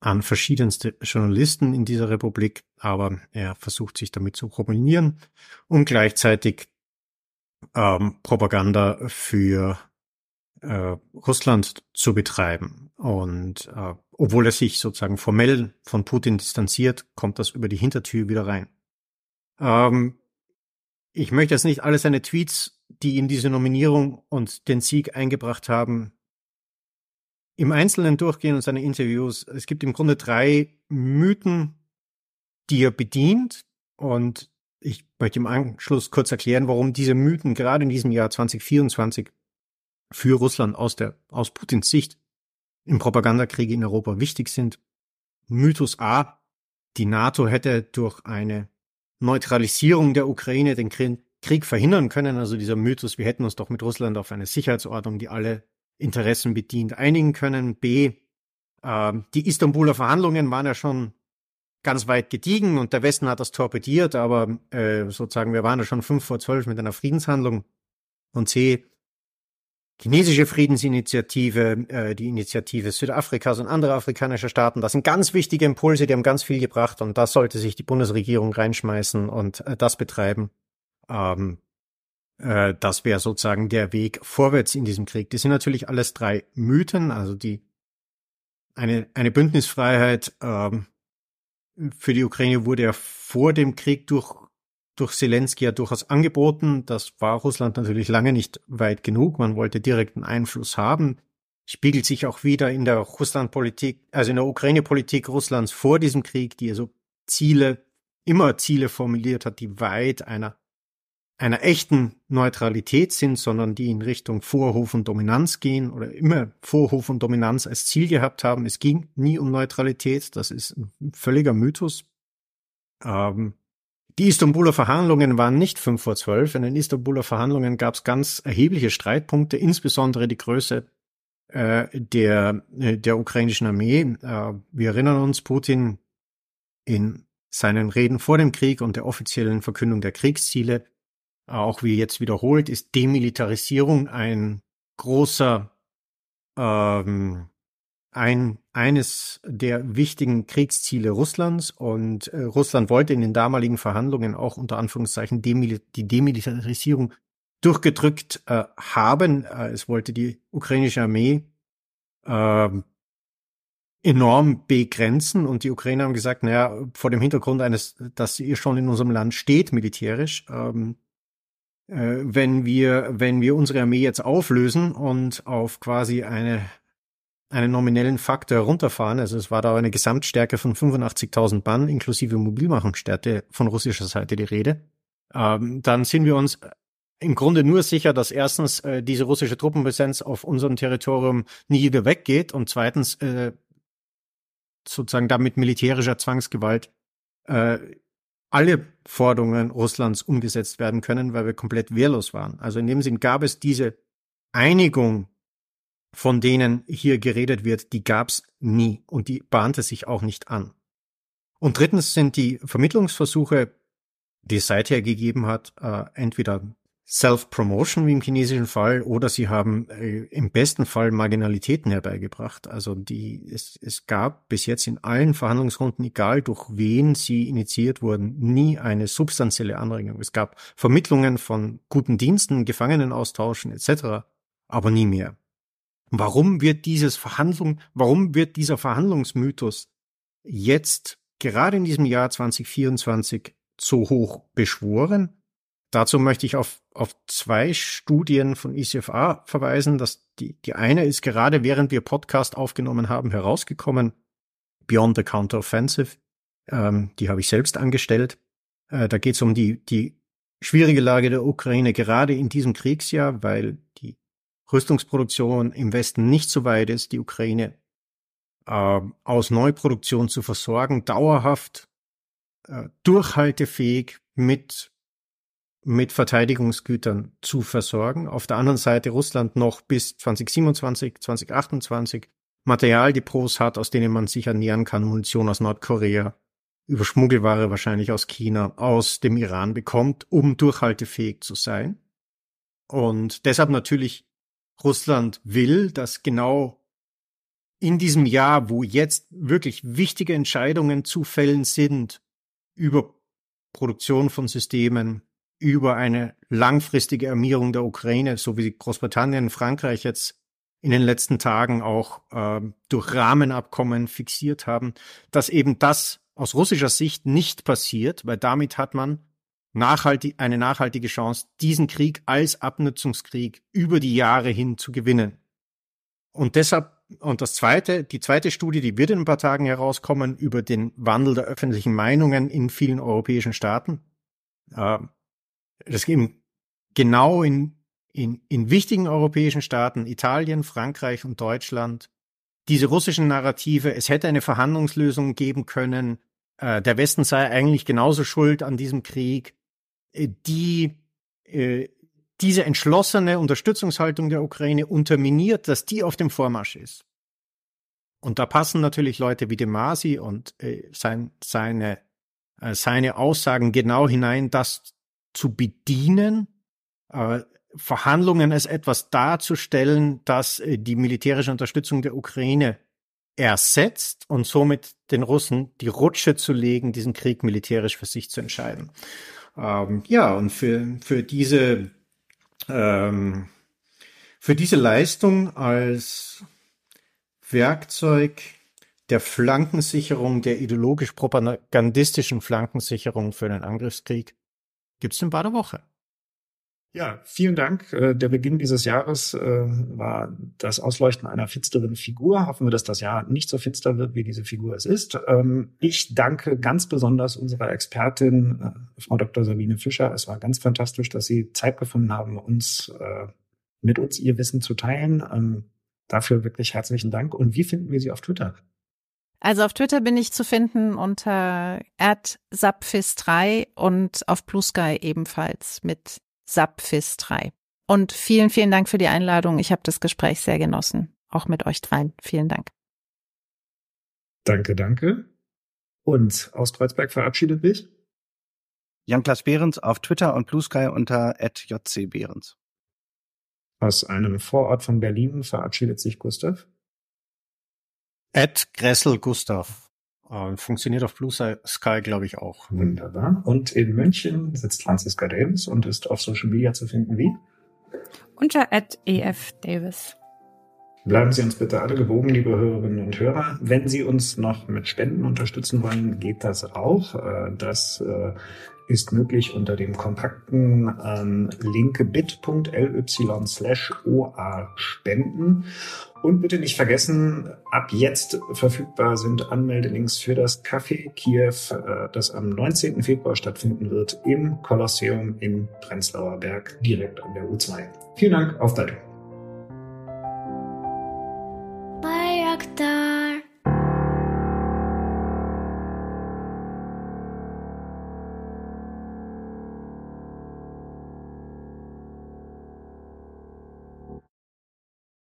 an verschiedenste Journalisten in dieser Republik, aber er versucht sich damit zu kombinieren und gleichzeitig ähm, Propaganda für äh, Russland zu betreiben. Und äh, obwohl er sich sozusagen formell von Putin distanziert, kommt das über die Hintertür wieder rein. Ähm, ich möchte jetzt nicht alle seine Tweets, die ihm diese Nominierung und den Sieg eingebracht haben, im Einzelnen durchgehen und seine Interviews. Es gibt im Grunde drei Mythen, die er bedient. Und ich möchte im Anschluss kurz erklären, warum diese Mythen gerade in diesem Jahr 2024 für Russland aus der, aus Putins Sicht im Propagandakrieg in Europa wichtig sind. Mythos A, die NATO hätte durch eine Neutralisierung der Ukraine den Krieg verhindern können. Also dieser Mythos, wir hätten uns doch mit Russland auf eine Sicherheitsordnung, die alle Interessen bedient, einigen können. B, äh, die Istanbuler Verhandlungen waren ja schon ganz weit gediegen und der Westen hat das torpediert, aber äh, sozusagen wir waren ja schon fünf vor zwölf mit einer Friedenshandlung. Und C, chinesische Friedensinitiative, äh, die Initiative Südafrikas und andere afrikanische Staaten. Das sind ganz wichtige Impulse, die haben ganz viel gebracht und das sollte sich die Bundesregierung reinschmeißen und äh, das betreiben. Ähm, äh, das wäre sozusagen der Weg vorwärts in diesem Krieg. Das sind natürlich alles drei Mythen, also die eine, eine Bündnisfreiheit ähm, für die Ukraine wurde ja vor dem Krieg durch durch Zelensky ja durchaus angeboten. Das war Russland natürlich lange nicht weit genug. Man wollte direkten Einfluss haben. Spiegelt sich auch wieder in der Russlandpolitik, also in der Ukraine-Politik Russlands vor diesem Krieg, die also Ziele, immer Ziele formuliert hat, die weit einer einer echten Neutralität sind, sondern die in Richtung Vorhof und Dominanz gehen oder immer Vorhof und Dominanz als Ziel gehabt haben. Es ging nie um Neutralität, das ist ein völliger Mythos. Ähm, die Istanbuler Verhandlungen waren nicht fünf vor zwölf. In den Istanbuler Verhandlungen gab es ganz erhebliche Streitpunkte, insbesondere die Größe äh, der, äh, der ukrainischen Armee. Äh, wir erinnern uns, Putin in seinen Reden vor dem Krieg und der offiziellen Verkündung der Kriegsziele auch wie jetzt wiederholt, ist Demilitarisierung ein großer, ähm, ein, eines der wichtigen Kriegsziele Russlands und äh, Russland wollte in den damaligen Verhandlungen auch unter Anführungszeichen Demil die Demilitarisierung durchgedrückt äh, haben. Äh, es wollte die ukrainische Armee äh, enorm begrenzen und die Ukrainer haben gesagt, naja, vor dem Hintergrund eines, dass ihr schon in unserem Land steht militärisch, ähm, äh, wenn wir, wenn wir unsere Armee jetzt auflösen und auf quasi eine, einen nominellen Faktor runterfahren, also es war da eine Gesamtstärke von 85.000 Mann inklusive Mobilmachungsstärke von russischer Seite die Rede, ähm, dann sind wir uns im Grunde nur sicher, dass erstens äh, diese russische Truppenpräsenz auf unserem Territorium nie wieder weggeht und zweitens äh, sozusagen damit militärischer Zwangsgewalt äh, alle Forderungen Russlands umgesetzt werden können, weil wir komplett wehrlos waren. Also in dem Sinn gab es diese Einigung, von denen hier geredet wird, die gab es nie und die bahnte sich auch nicht an. Und drittens sind die Vermittlungsversuche, die es seither gegeben hat, äh, entweder Self-Promotion wie im chinesischen Fall oder sie haben äh, im besten Fall Marginalitäten herbeigebracht. Also die, es, es gab bis jetzt in allen Verhandlungsrunden, egal durch wen sie initiiert wurden, nie eine substanzielle Anregung. Es gab Vermittlungen von guten Diensten, Gefangenenaustauschen etc., aber nie mehr. Warum wird dieses Verhandlung, warum wird dieser Verhandlungsmythos jetzt gerade in diesem Jahr 2024 so hoch beschworen? Dazu möchte ich auf, auf zwei Studien von ICFA verweisen. Das, die, die eine ist gerade während wir Podcast aufgenommen haben herausgekommen, Beyond the Counteroffensive. Ähm, die habe ich selbst angestellt. Äh, da geht es um die, die schwierige Lage der Ukraine gerade in diesem Kriegsjahr, weil Rüstungsproduktion im Westen nicht so weit ist, die Ukraine äh, aus Neuproduktion zu versorgen, dauerhaft, äh, durchhaltefähig mit mit Verteidigungsgütern zu versorgen. Auf der anderen Seite Russland noch bis 2027, 2028 Materialdepots hat, aus denen man sich ernähren kann, Munition aus Nordkorea, über Schmuggelware wahrscheinlich aus China, aus dem Iran bekommt, um durchhaltefähig zu sein. Und deshalb natürlich Russland will, dass genau in diesem Jahr, wo jetzt wirklich wichtige Entscheidungen zu fällen sind über Produktion von Systemen, über eine langfristige Armierung der Ukraine, so wie Großbritannien und Frankreich jetzt in den letzten Tagen auch äh, durch Rahmenabkommen fixiert haben, dass eben das aus russischer Sicht nicht passiert, weil damit hat man nachhaltig, eine nachhaltige Chance, diesen Krieg als Abnutzungskrieg über die Jahre hin zu gewinnen. Und deshalb, und das zweite, die zweite Studie, die wird in ein paar Tagen herauskommen über den Wandel der öffentlichen Meinungen in vielen europäischen Staaten. Äh, das eben genau in, in, in wichtigen europäischen Staaten, Italien, Frankreich und Deutschland, diese russischen Narrative, es hätte eine Verhandlungslösung geben können, äh, der Westen sei eigentlich genauso schuld an diesem Krieg, die äh, diese entschlossene Unterstützungshaltung der Ukraine unterminiert, dass die auf dem Vormarsch ist. Und da passen natürlich Leute wie Demasi und äh, sein, seine, äh, seine Aussagen genau hinein, das zu bedienen, äh, Verhandlungen als etwas darzustellen, das äh, die militärische Unterstützung der Ukraine ersetzt und somit den Russen die Rutsche zu legen, diesen Krieg militärisch für sich zu entscheiden. Ähm, ja, und für, für diese, ähm, für diese Leistung als Werkzeug der Flankensicherung, der ideologisch propagandistischen Flankensicherung für einen Angriffskrieg gibt's den Bad der Woche. Ja, vielen Dank. Äh, der Beginn dieses Jahres äh, war das Ausleuchten einer finsteren Figur. Hoffen wir, dass das Jahr nicht so finster wird, wie diese Figur es ist. Ähm, ich danke ganz besonders unserer Expertin, äh, Frau Dr. Sabine Fischer. Es war ganz fantastisch, dass Sie Zeit gefunden haben, uns mit uns Ihr Wissen zu teilen. Ähm, dafür wirklich herzlichen Dank. Und wie finden wir Sie auf Twitter? Also auf Twitter bin ich zu finden unter @sapfis3 und auf Blue Sky ebenfalls mit Sapfis3. Und vielen, vielen Dank für die Einladung. Ich habe das Gespräch sehr genossen, auch mit euch dreien. Vielen Dank. Danke, danke. Und aus Kreuzberg verabschiedet mich Jan-Klaas Behrens auf Twitter und Blue Sky unter @jcbehrens. Aus einem Vorort von Berlin verabschiedet sich Gustav. Ed Gressel Gustav. Äh, funktioniert auf Blue Sky, glaube ich, auch. Wunderbar. Und in München sitzt Franziska Davis und ist auf Social Media zu finden wie? Unter ef Davis. Bleiben Sie uns bitte alle gewogen, liebe Hörerinnen und Hörer. Wenn Sie uns noch mit Spenden unterstützen wollen, geht das auch. Äh, das äh, ist möglich unter dem kompakten ähm, bit.ly slash oa spenden. Und bitte nicht vergessen, ab jetzt verfügbar sind Anmeldelinks für das Café Kiew, äh, das am 19. Februar stattfinden wird im Kolosseum in Prenzlauer Berg, direkt an der U2. Vielen Dank, auf Leitung.